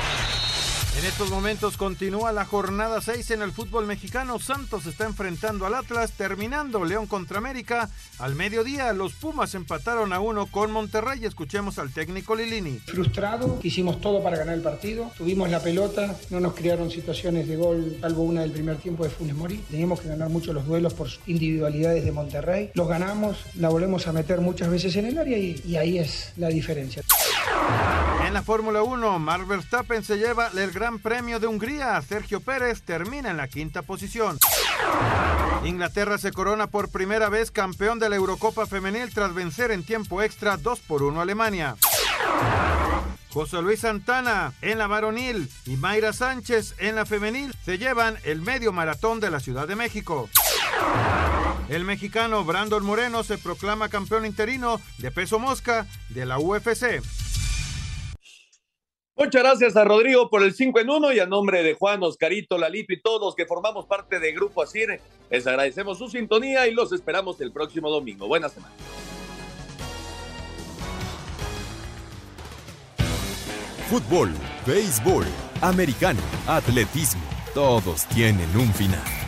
En estos momentos continúa la jornada 6 en el fútbol mexicano. Santos está enfrentando al Atlas, terminando León contra América. Al mediodía, los Pumas empataron a uno con Monterrey. Escuchemos al técnico Lilini. Frustrado, hicimos todo para ganar el partido. Tuvimos la pelota, no nos crearon situaciones de gol, salvo una del primer tiempo de Funes Mori. Teníamos que ganar mucho los duelos por individualidades de Monterrey. Los ganamos, la volvemos a meter muchas veces en el área y, y ahí es la diferencia. En la Fórmula 1, Mark Verstappen se lleva el Gran Premio de Hungría. Sergio Pérez termina en la quinta posición. Inglaterra se corona por primera vez campeón de la Eurocopa Femenil tras vencer en tiempo extra 2 por 1 a Alemania. José Luis Santana en la varonil y Mayra Sánchez en la femenil se llevan el medio maratón de la Ciudad de México. El mexicano Brandon Moreno se proclama campeón interino de peso mosca de la UFC. Muchas gracias a Rodrigo por el 5 en 1 y a nombre de Juan, Oscarito, Lalito y todos que formamos parte de Grupo Asir, les agradecemos su sintonía y los esperamos el próximo domingo. Buena semana. Fútbol, béisbol, americano, atletismo, todos tienen un final.